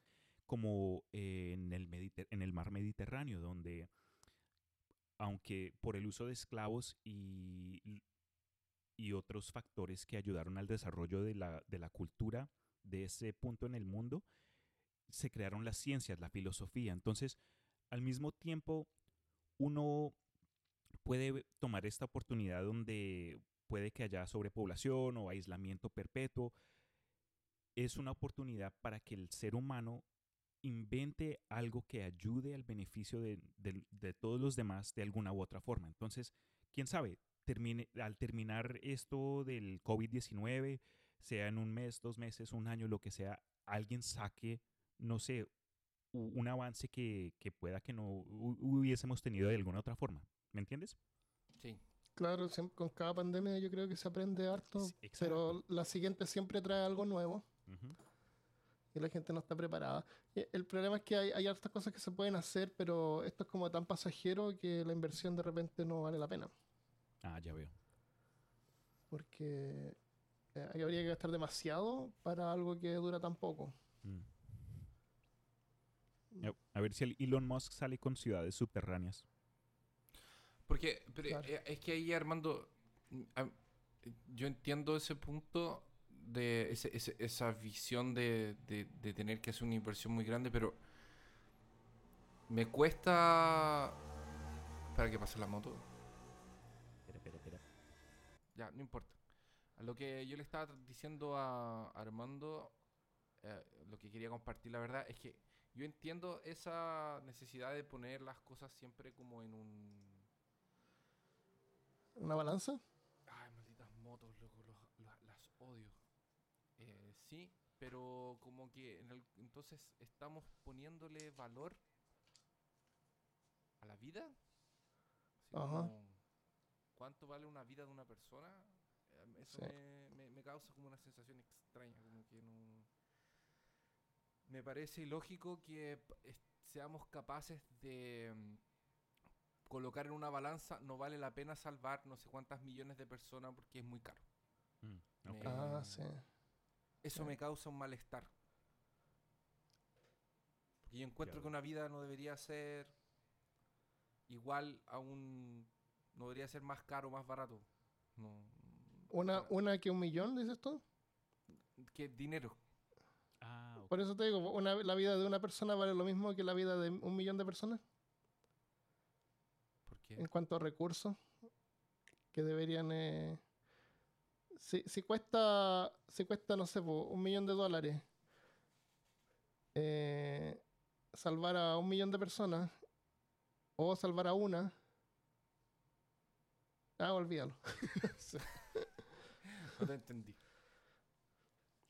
como eh, en, el mar Mediterráneo, donde aunque por el uso de esclavos y, otros factores que ayudaron al desarrollo de la cultura de ese punto en el mundo, se crearon las ciencias, la filosofía. Entonces, al mismo tiempo, uno puede tomar esta oportunidad donde puede que haya sobrepoblación o aislamiento perpetuo. Es una oportunidad para que el ser humano invente algo que ayude al beneficio de, de- de todos los demás de alguna u otra forma. Entonces, quién sabe, termine, al terminar esto del COVID-19, sea en un mes, dos meses, un año, lo que sea, alguien saque, no sé, un avance que, que pueda que no hu- hubiésemos tenido de alguna otra forma. ¿Me entiendes? Sí. Claro, con cada pandemia yo creo que se aprende harto, Sí, pero la siguiente siempre trae algo nuevo. Y la gente no está preparada. Y El problema es que hay, hay hartas cosas que se pueden hacer, pero esto es como tan pasajero que la inversión de repente no vale la pena. Ah, ya veo. Porque eh, ahí habría que gastar demasiado para algo que dura tan poco. Mm. A- A ver si el Elon Musk sale con ciudades subterráneas. Porque pero, Claro. eh, es que ahí, Armando, mm, yo entiendo ese punto de ese- ese- esa visión de, de- de tener que hacer una inversión muy grande, pero me cuesta... Para que pase la moto. Espera, espera, espera. Ya, no importa. A lo que yo le estaba diciendo a Armando, eh, lo que quería compartir, la verdad, es que yo entiendo esa necesidad de poner las cosas siempre como en un... ¿Una balanza? Ay, malditas motos, loco, los- los- las odio. Eh, sí, pero como que en el- entonces estamos poniéndole valor a la vida. Así Ajá. como, ¿Cuánto vale una vida de una persona? Eh, Eso Sí. me, me- me causa como una sensación extraña, como que no... Me parece ilógico que seamos capaces de mm, colocar en una balanza, no vale la pena salvar no sé cuántas millones de personas porque es muy caro. Mm. Me- Ah, sí. Eso Sí. me causa un malestar. Porque yo encuentro que una vida no debería ser igual a un... No debería ser más caro, más barato. No, ¿Una, para- una que un millón, dices tú? que dinero. Ah. Por eso te digo, una, la vida de una persona vale lo mismo que la vida de un millón de personas en cuanto a recursos que deberían... eh, si, si cuesta, si cuesta, no sé, un millón de dólares eh, salvar a un millón de personas o salvar a una... Ah, olvídalo. No te entendí.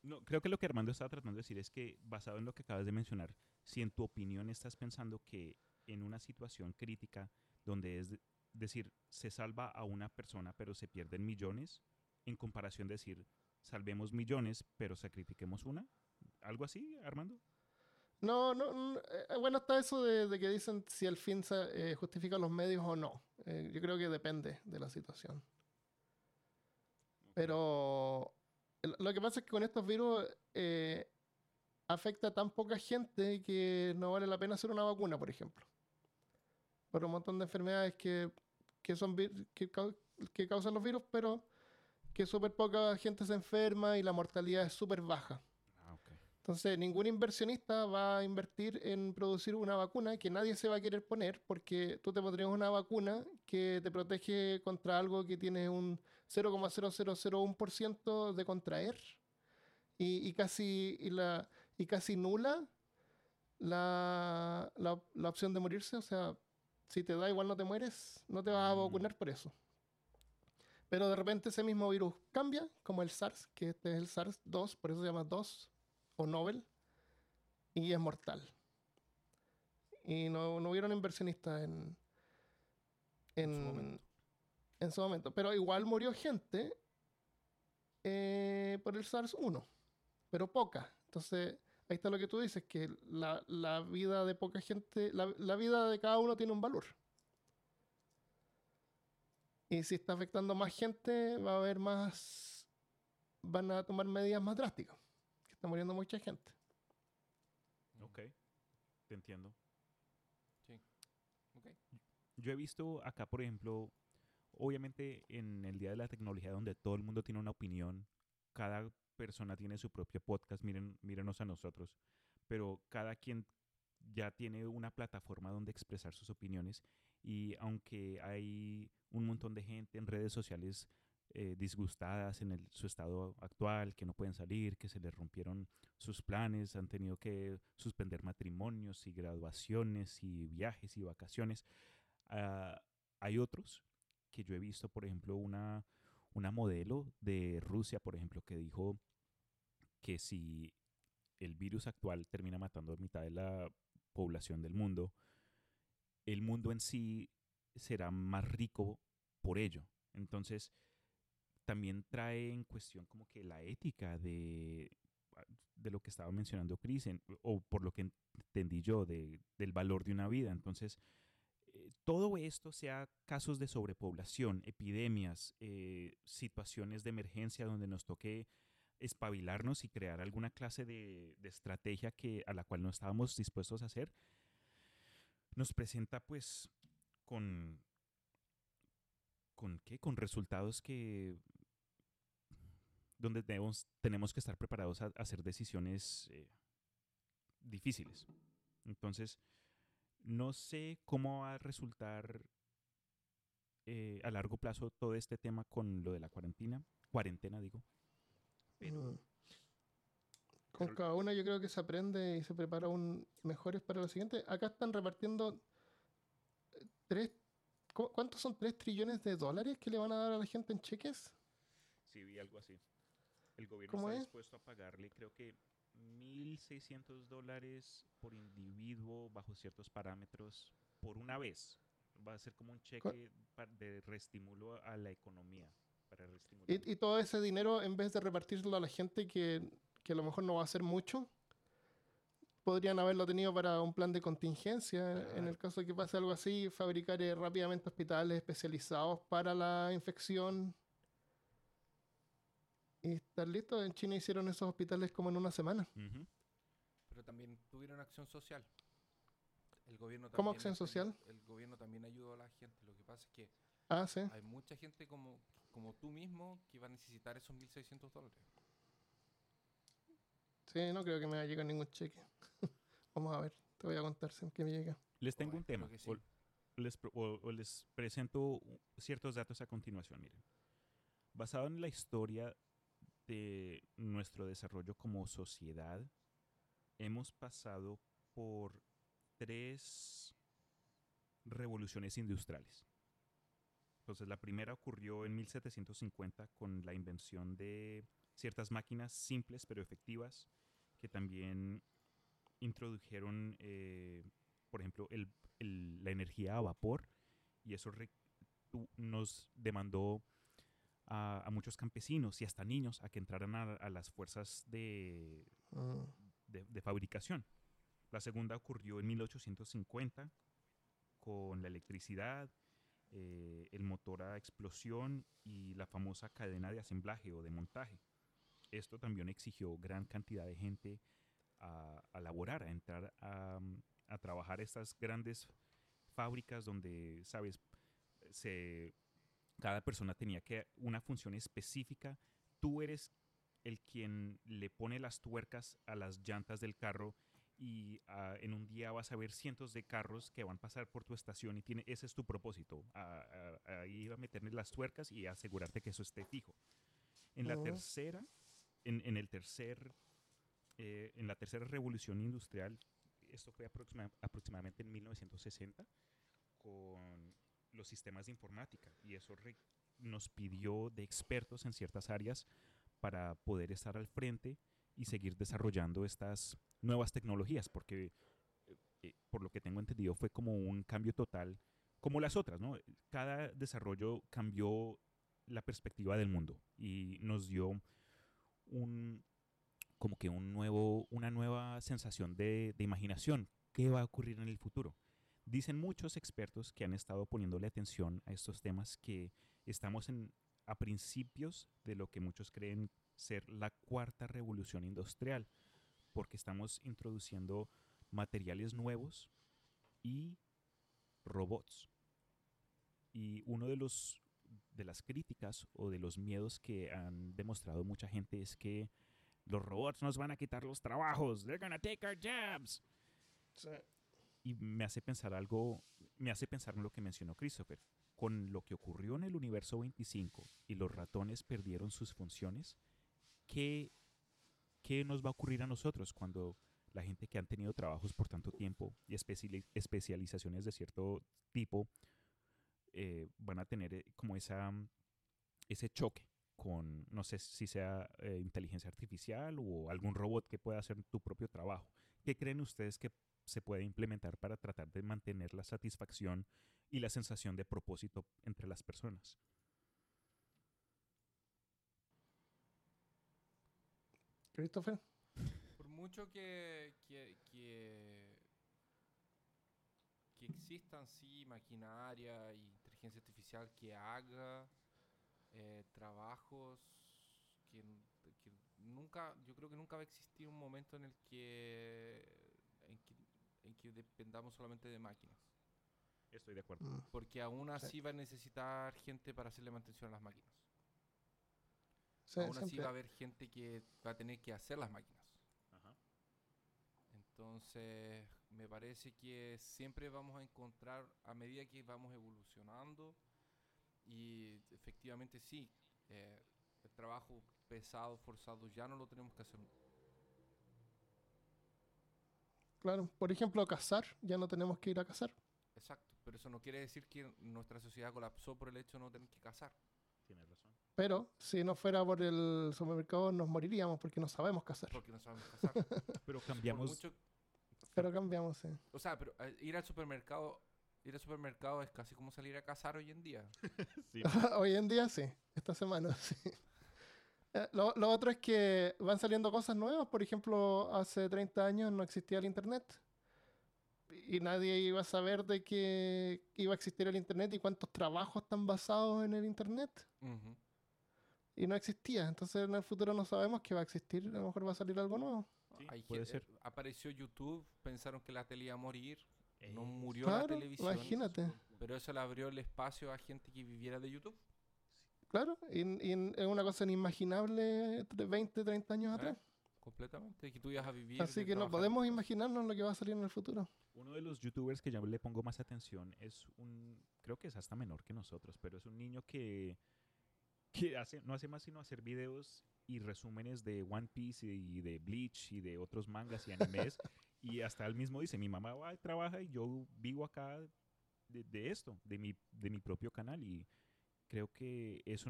No, creo que lo que Armando estaba tratando de decir es que, basado en lo que acabas de mencionar, si en tu opinión estás pensando que en una situación crítica donde es de- decir, se salva a una persona pero se pierden millones, en comparación de decir, salvemos millones pero sacrifiquemos una, algo así, Armando. No, no, no, eh, bueno, está eso de, de que dicen si el fin sa- eh, justifica los medios o no. Eh, yo creo que depende de la situación. Pero lo que pasa es que con estos virus eh, afecta a tan poca gente que no vale la pena hacer una vacuna, por ejemplo. Por un montón de enfermedades que, que son que, que causan los virus, pero que súper poca gente se enferma y la mortalidad es súper baja. Ah. Entonces, ningún inversionista va a invertir en producir una vacuna que nadie se va a querer poner porque tú te pondrías una vacuna que te protege contra algo que tiene un 0,0001% de contraer y, y casi, y la, y casi nula la, la, la opción de morirse. O sea, si te da igual no te mueres, no te vas a Mm. vacunar por eso. Pero de repente ese mismo virus cambia, como el SARS, que este es el SARS-2, por eso se llama 2 o Nobel, y es mortal. Y no, no hubieron inversionistas en, en, su momento. en su momento. Pero igual murió gente eh, por el SARS-1, pero poca. Entonces, ahí está lo que tú dices, que la, la vida de poca gente, la, la vida de cada uno tiene un valor. Y si está afectando más gente, va a haber más, van a tomar medidas más drásticas, que está muriendo mucha gente. Ok, te entiendo. Sí. Ok. Yo he visto acá, por ejemplo, obviamente en el Día de la Tecnología, donde todo el mundo tiene una opinión, cada persona tiene su propio podcast, miren, mírenos a nosotros, pero cada quien ya tiene una plataforma donde expresar sus opiniones y aunque hay un montón de gente en redes sociales eh, disgustadas en el- su estado actual, que no pueden salir, que se les rompieron sus planes, han tenido que suspender matrimonios y graduaciones y viajes y vacaciones, Ah, hay otros que yo he visto, por ejemplo, una, una modelo de Rusia, por ejemplo, que dijo que si el virus actual termina matando a mitad de la población del mundo, el mundo en sí será más rico por ello. Entonces, también trae en cuestión como que la ética de, de lo que estaba mencionando Chris, en- o por lo que entendí yo, de- del valor de una vida. Entonces, eh, todo esto, sea casos de sobrepoblación, epidemias, eh, situaciones de emergencia donde nos toque espabilarnos y crear alguna clase de, estrategia que, a la cual no estábamos dispuestos a hacer, nos presenta pues con, con qué, con resultados que donde tenemos, tenemos que estar preparados a, a hacer decisiones eh, difíciles. Entonces, no sé cómo va a resultar eh, a largo plazo todo este tema con lo de la cuarentena, cuarentena digo. Pero- Mm. Con pero- cada una yo creo que se aprende y se prepara un mejores para lo siguiente. Acá están repartiendo eh, tres, ¿cu- ¿cuántos son tres trillones de dólares que le van a dar a la gente en cheques? Sí, vi algo así. El gobierno ¿Cómo está es? dispuesto a pagarle, creo que 1.600 dólares por individuo bajo ciertos parámetros por una vez. Va a ser como un cheque de reestimulo a la economía. Para. Y, y todo ese dinero, en vez de repartirlo a la gente que, que a lo mejor no va a hacer mucho, podrían haberlo tenido para un plan de contingencia. En el caso de que pase algo así, fabricar eh, rápidamente hospitales especializados para la infección. Y estar listo. En China hicieron esos hospitales como en una semana. Ujú. Pero también tuvieron acción social. El gobierno ¿Cómo acción social? El gobierno también ayudó a la gente. Lo que pasa es que Ah, sí. hay mucha gente como, como tú mismo que va a necesitar esos 1.600 dólares. Sí, no creo que me vaya a llegar ningún cheque. Vamos a ver. Te voy a contar si que me llega. Les tengo un tema. sí. o, les, o- o les presento ciertos datos a continuación. Miren. Basado en la historia de nuestro desarrollo como sociedad, hemos pasado por tres revoluciones industriales. Entonces, la primera ocurrió en 1750 con la invención de ciertas máquinas simples pero efectivas que también introdujeron, eh, por ejemplo, el- la energía a vapor y eso nos demandó a, a muchos campesinos y hasta niños a que entraran a, a las fuerzas de, Mm. de, de fabricación. La segunda ocurrió en 1850 con la electricidad, eh, el motor a explosión y la famosa cadena de asemblaje o de montaje. Esto también exigió gran cantidad de gente a, a laborar, a entrar a, a trabajar estas grandes fábricas donde, sabes, se, cada persona tenía que una función específica. Tú eres el quien le pone las tuercas a las llantas del carro y ah, en un día vas a ver cientos de carros que van a pasar por tu estación y tiene, ese es tu propósito, a, a- ahí a meterle las tuercas y asegurarte que eso esté fijo. En la Ujú. tercera, en, en el tercer, eh, en la tercera revolución industrial, esto fue aproxima- aproximadamente en 1960, con los sistemas de informática y eso nos pidió de expertos en ciertas áreas para poder estar al frente y seguir desarrollando estas nuevas tecnologías, porque eh, eh, por lo que tengo entendido fue como un cambio total, como las otras, ¿no? Cada desarrollo cambió la perspectiva del mundo y nos dio un como que un nuevo, una nueva sensación de, de imaginación. ¿Qué va a ocurrir en el futuro? Dicen muchos expertos que han estado poniéndole atención a estos temas que estamos en, a principios de lo que muchos creen ser la cuarta revolución industrial, porque estamos introduciendo materiales nuevos y robots. Y uno de los de las críticas o de los miedos que han demostrado mucha gente es que los robots nos van a quitar los trabajos. They're gonna take our jobs. Sí. Y me hace pensar algo, me hace pensar en lo que mencionó Christopher. Con lo que ocurrió en el universo 25 y los ratones perdieron sus funciones, ¿qué, qué nos va a ocurrir a nosotros cuando la gente que han tenido trabajos por tanto tiempo y especiali- especializaciones de cierto tipo eh, van a tener eh, como esa, ese choque con, no sé si sea eh, inteligencia artificial o algún robot que pueda hacer tu propio trabajo? ¿Qué creen ustedes que se puede implementar para tratar de mantener la satisfacción y la sensación de propósito entre las personas? Christopher. Por mucho que, que, que, que existan, sí, maquinaria y inteligencia artificial que haga eh, trabajos que, que nunca, yo creo que nunca va a existir un momento en el que, en que dependamos solamente de máquinas. Estoy de acuerdo. Mm. Porque aún así Sí. va a necesitar gente para hacerle mantención a las máquinas. Sí, aún así siempre. va a haber gente que va a tener que hacer las máquinas. Ajá. Entonces, me parece que siempre vamos a encontrar, a medida que vamos evolucionando, y efectivamente sí, eh, el trabajo pesado, forzado, ya no lo tenemos que hacer. Claro, por ejemplo, cazar, ya no tenemos que ir a cazar. Exacto, pero eso no quiere decir que nuestra sociedad colapsó por el hecho de no tener que cazar. Tienes razón. Pero si no fuera por el supermercado nos moriríamos porque no sabemos cazar. Porque no sabemos cazar. Pero cambiamos. mucho- Pero cambiamos, sí. o sea, pero eh, ir al supermercado, ir al supermercado es casi como salir a cazar hoy en día. Sí, Hoy en día sí, esta semana sí. Eh, Lo, lo otro es que van saliendo cosas nuevas. Por ejemplo, hace 30 años no existía el Internet. Y nadie iba a saber de que iba a existir el Internet y cuántos trabajos están basados en el Internet. Y no existía. Entonces en el futuro no sabemos que va a existir. A lo mejor va a salir algo nuevo. Sí, Hay puede gen- ser. eh, Apareció YouTube, pensaron que la tele iba a morir, no murió la televisión, imagínate. pero eso le abrió el espacio a gente que viviera de YouTube. Claro, y, y es una cosa inimaginable de 20, 30 años ¿eh? atrás. Completamente, que tú ibas a vivir. Así que no podemos imaginarnos lo que va a salir en el futuro. Uno de los youtubers que ya le pongo más atención es un, creo que es hasta menor que nosotros, pero es un niño que, que hace, no hace más sino hacer videos y resúmenes de One Piece y de Bleach y de otros mangas y animes. y hasta él mismo dice, mi mamá va y trabaja y yo vivo acá de, de esto, de mi, de mi propio canal. Y creo que eso,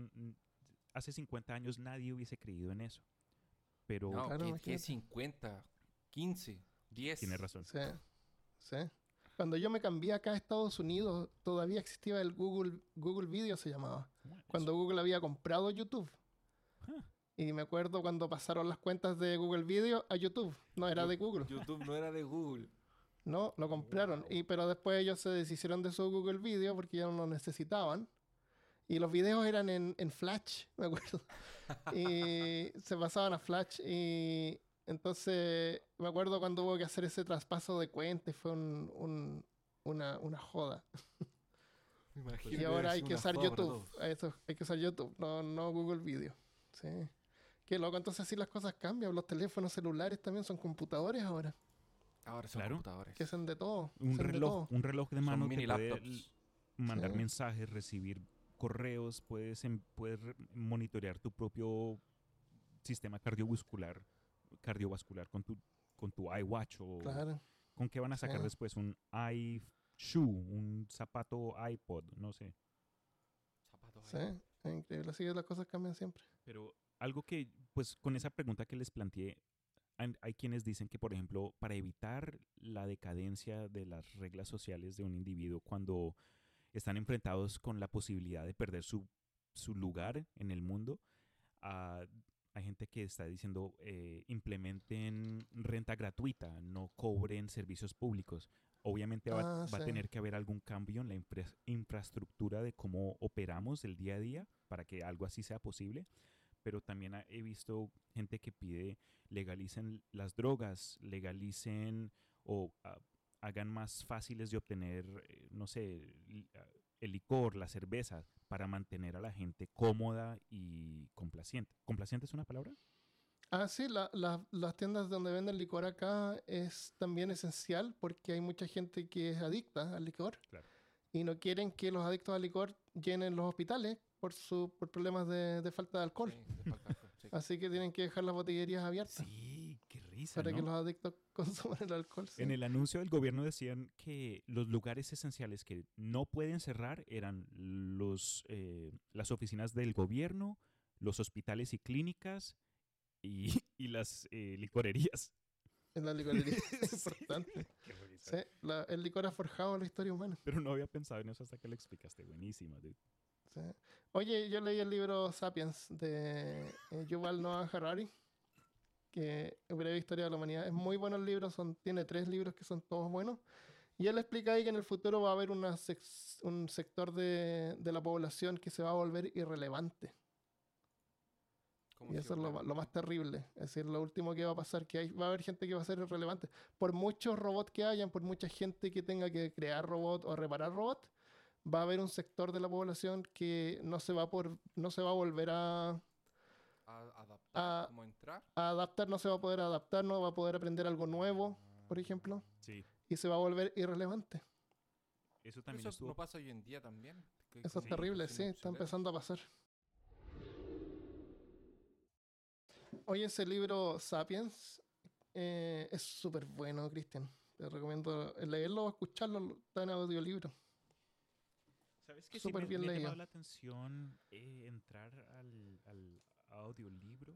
hace 50 años nadie hubiese creído en eso. Pero No, Claro, que, que imagínate. 50, 15, 10. tiene razón. Sí, sí. Cuando yo me cambié acá a Estados Unidos, todavía existía el Google, Google Video, se llamaba. Bueno, Cuando Google había comprado YouTube. Ah. Y me acuerdo cuando pasaron las cuentas de Google Video a YouTube. No era de Google. YouTube no era de Google. No, lo compraron. Y, pero después ellos se deshicieron de su Google Video porque ya no lo necesitaban. Y los videos eran en, en Flash, me acuerdo. y se pasaban a Flash. Y entonces me acuerdo cuando hubo que hacer ese traspaso de cuentas. Fue un- un- una, una joda. Y ahora hay que usar YouTube. Eso, hay que usar YouTube, no, no Google Video. Sí. Qué loco, entonces así las cosas cambian. Los teléfonos celulares también son computadores ahora. Ahora son Claro. computadores. Que hacen de todo. un hacen de reloj, todo. un reloj de Son mano mini que puede mandar Sí. mensajes, recibir correos, puedes, em- puedes re- monitorear tu propio sistema cardiovascular, cardiovascular con tu, con tu iWatch o Claro. con qué van a sacar Sí. después un iShoe, un zapato iPod, no sé. Sí, es increíble. Así las cosas cambian siempre. Pero algo que, pues con esa pregunta que les planteé, hay quienes dicen que, por ejemplo, para evitar la decadencia de las reglas sociales de un individuo cuando están enfrentados con la posibilidad de perder su, su lugar en el mundo, ah, hay gente que está diciendo eh, implementen renta gratuita, no cobren servicios públicos. Obviamente va, Ah, va a sí. tener que haber algún cambio en la infra- infraestructura de cómo operamos el día a día para que algo así sea posible. Pero también he visto gente que pide legalicen las drogas, legalicen o ah, hagan más fáciles de obtener, eh, no sé, ah, el licor, la cerveza, para mantener a la gente cómoda y complaciente. ¿Complaciente es una palabra? Ah, sí, la- la- las tiendas donde venden licor acá es también esencial porque hay mucha gente que es adicta al licor Claro. y no quieren que los adictos al licor llenen los hospitales por, su, por problemas de, de falta de alcohol. Sí, de falta de alcohol, sí. Así que tienen que dejar las botillerías abiertas Sí, para que ¿no? los adictos consuman el alcohol. sí. En el anuncio del gobierno decían que los lugares esenciales que no pueden cerrar eran los, eh, las oficinas del gobierno, los hospitales y clínicas y, y las eh, licorerías. En la licorería es importante. qué. Sí, la- el licor ha forjado la historia humana. Pero no había pensado en eso hasta que lo explicaste. Buenísima. dude. Sí. Oye, yo leí el libro Sapiens de eh, Yuval Noah Harari, que Breve Historia de la Humanidad. Es muy bueno el libro, son, tiene tres libros que son todos buenos. Y él explica ahí que en el futuro va a haber una un sector de, de la población que se va a volver irrelevante. ¿Cómo Y eso es lo, lo más terrible. Es decir, lo último que va a pasar, que hay, va a haber gente que va a ser irrelevante. Por muchos robots que hayan, por mucha gente que tenga que crear robot o reparar robot, va a haber un sector de la población que no se va, por, no se va a volver A- Ah, entrar. a adaptar, no se va a poder adaptar, no va a poder aprender algo nuevo, por ejemplo, Sí, y se va a volver irrelevante. eso también Eso estuvo no pasa hoy en día también. que- Eso es terrible, sí, está empezando a pasar. Oye, ese libro Sapiens eh, es súper bueno, Cristian. Te recomiendo leerlo o escucharlo, está en audiolibro. ¿Sabes que sí Súper me, bien me ha leído. llamado la atención eh, entrar al, al audiolibro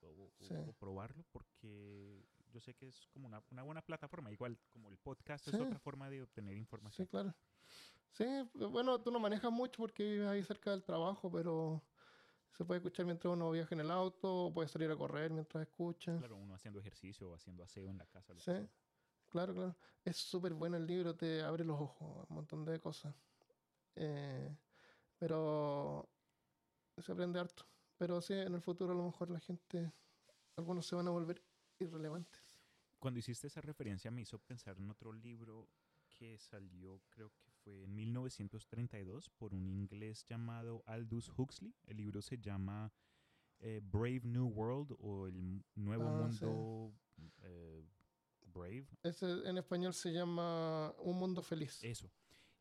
o, o- Sí. probarlo? Porque yo sé que es como una, una buena plataforma, igual como el podcast Sí. es otra forma de obtener Sí, información. claro. Sí, bueno, tú no manejas mucho porque vives ahí cerca del trabajo, pero se puede escuchar mientras uno viaja en el auto, o puede salir a correr mientras escucha. Claro, uno haciendo ejercicio o haciendo aseo en la casa. Sí, claro, claro. Es súper bueno el libro, te abre los ojos, un montón de cosas. Eh, pero se aprende harto. Pero sí, en el futuro a lo mejor la gente, algunos se van a volver irrelevantes. Cuando hiciste esa referencia me hizo pensar en otro libro que salió, creo que fue en 1932, por un inglés llamado Aldous Huxley. El libro se llama eh, Brave New World o El Nuevo Ah, sí. Mundo eh, Brave. Ese en español se llama Un Mundo Feliz. Eso.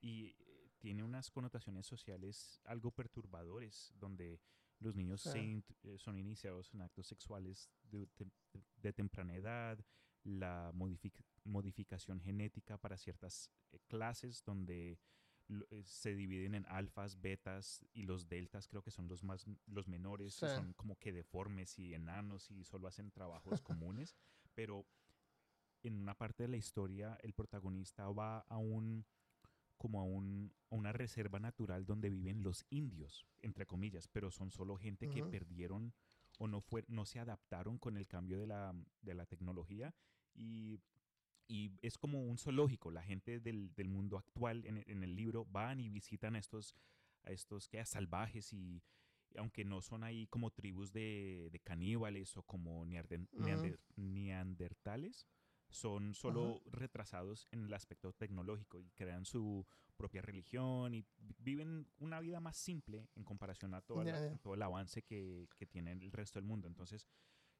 Y eh, tiene unas connotaciones sociales algo perturbadores, donde los niños se eh, son iniciados en actos sexuales de, tem- de temprana edad, la modific- modificación genética para ciertas eh, clases, donde eh, se dividen en alfas, betas y los deltas, creo que son los más los menores, que son como que deformes y enanos y solo hacen trabajos comunes, pero en una parte de la historia el protagonista va a un como a, un, a una reserva natural donde viven los indios, entre comillas, pero son solo gente que Ujú. perdieron o no, fue, no se adaptaron con el cambio de la, de la tecnología y, y es como un zoológico. La gente del, del mundo actual en, el- en el libro van y visitan a estos, a estos que salvajes y aunque no son ahí como tribus de, de caníbales o como nearden- Ujú. neander- neandertales, son solo retrasados en el aspecto tecnológico y crean su propia religión y vi- viven una vida más simple en comparación a toda la- Ya, ya. todo el avance que, que tiene el resto del mundo. Entonces,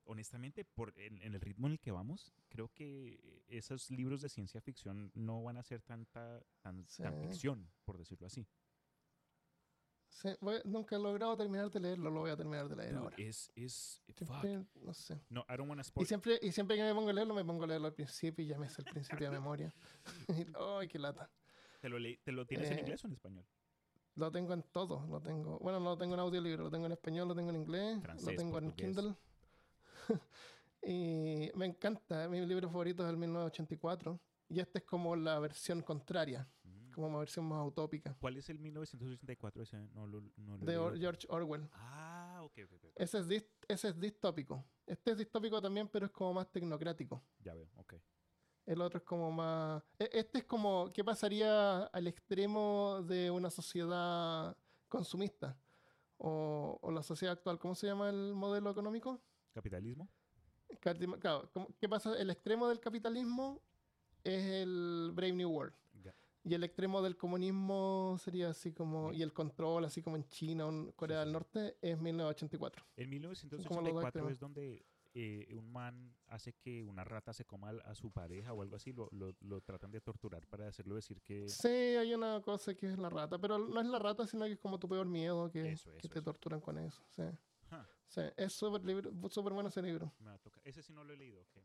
honestamente, por, en, en el ritmo en el que vamos, creo que esos libros de ciencia ficción no van a ser tanta tan, ficción, por decirlo así. Voy- nunca he logrado terminar de leerlo, lo voy a terminar de leer Dude, ahora. es, es, fuck. No sé. No, I don't wanna Y spoil. siempre, y siempre que me pongo a leerlo, me pongo a leerlo al principio y ya me sé el principio de memoria. ¡Ay, qué lata! ¿Te lo, ¿Te lo tienes en Eh, inglés o en español? Lo tengo en todo. Lo tengo, bueno, no lo tengo en audiolibro, lo tengo en español, lo tengo en inglés, Francés, lo tengo en portugués. Kindle. y me encanta. Mi libro favorito es el 1984. Y esta es como la versión contraria, Mm. Como una versión más utópica. ¿Cuál es el 1984? Ese no lo, no lo De. Or- George Orwell. Ah, ok, ok, ok. Ese es, dis- ese es distópico. Este es distópico también, pero es como más tecnocrático. Ya veo, ok. El otro es como más... e- Este es como, ¿qué pasaría al extremo de una sociedad consumista? O, o la sociedad actual, ¿cómo se llama el modelo económico? ¿Capitalismo? Claro, ¿cómo- ¿qué pasa? El extremo del capitalismo es el Brave New World. Y el extremo del comunismo sería así como... Y el control, así como en China o Corea Sí, del sí. Norte, es 1984. En como los dos 1984 extremos. es donde eh, un man hace que una rata se coma a su pareja o algo así, lo, lo, lo tratan de torturar para hacerlo decir que... Sí, hay una cosa que es la rata, pero no es la rata, sino que es como tu peor miedo que, Eso, que eso, te eso. torturan con eso. Sí, Huh, sí, es súper súper bueno ese libro. me va a tocar. Ese sí no lo he leído, ok.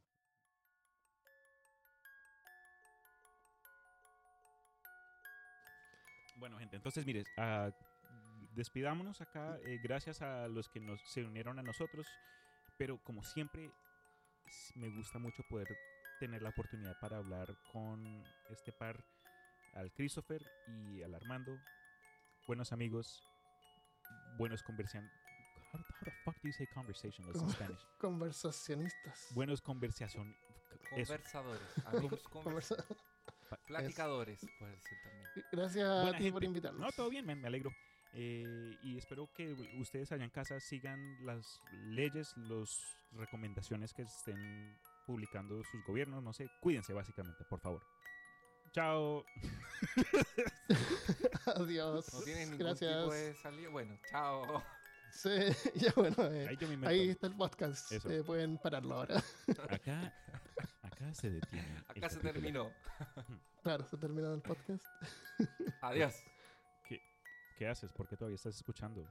Bueno, gente, entonces mire, ah, despidámonos acá. eh, gracias a los que nos, se unieron a nosotros. Pero como siempre, me gusta mucho poder tener la oportunidad para hablar con este par, al Christopher y al Armando. Buenos amigos, buenos conversan How, the- how the fuck do you say in Spanish? Conversacionistas. Buenos conversación. Conversadores. Amigos conversa- Conversa- Platicadores, puedes decir también. Gracias Buena a ti por gente. invitarnos. No, todo bien, me, me alegro. Eh, y espero que ustedes allá en casa sigan las leyes, las recomendaciones que estén publicando sus gobiernos. No sé, cuídense básicamente, por favor. Chao. Adiós. No tienes ningún Gracias. tipo de salida. Bueno, chao. Sí, ya bueno. eh, Ahí ahí está el podcast. Eh, pueden pararlo ahora. Acá, acá se detiene. Acá se capítulo. terminó. claro, se terminó el podcast. Adiós. ¿Qué haces? ¿Por qué todavía estás escuchando?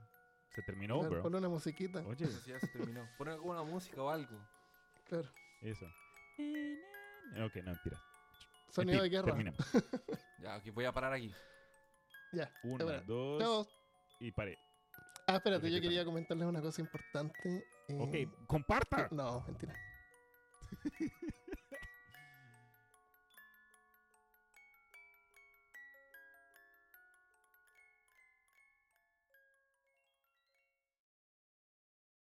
Se terminó, Claro, bro. Ponle una musiquita. Oye, ya se terminó. Pon alguna música o algo. Claro. eso. Ok, no, mentira. Sonido de guerra. Terminemos. Ya, ok, voy a parar aquí. Ya. Una, Espera. dos Chao. y paré. Ah, espérate, yo ¿qué quería comentarles una cosa importante. eh, Ok, comparta. No, mentira.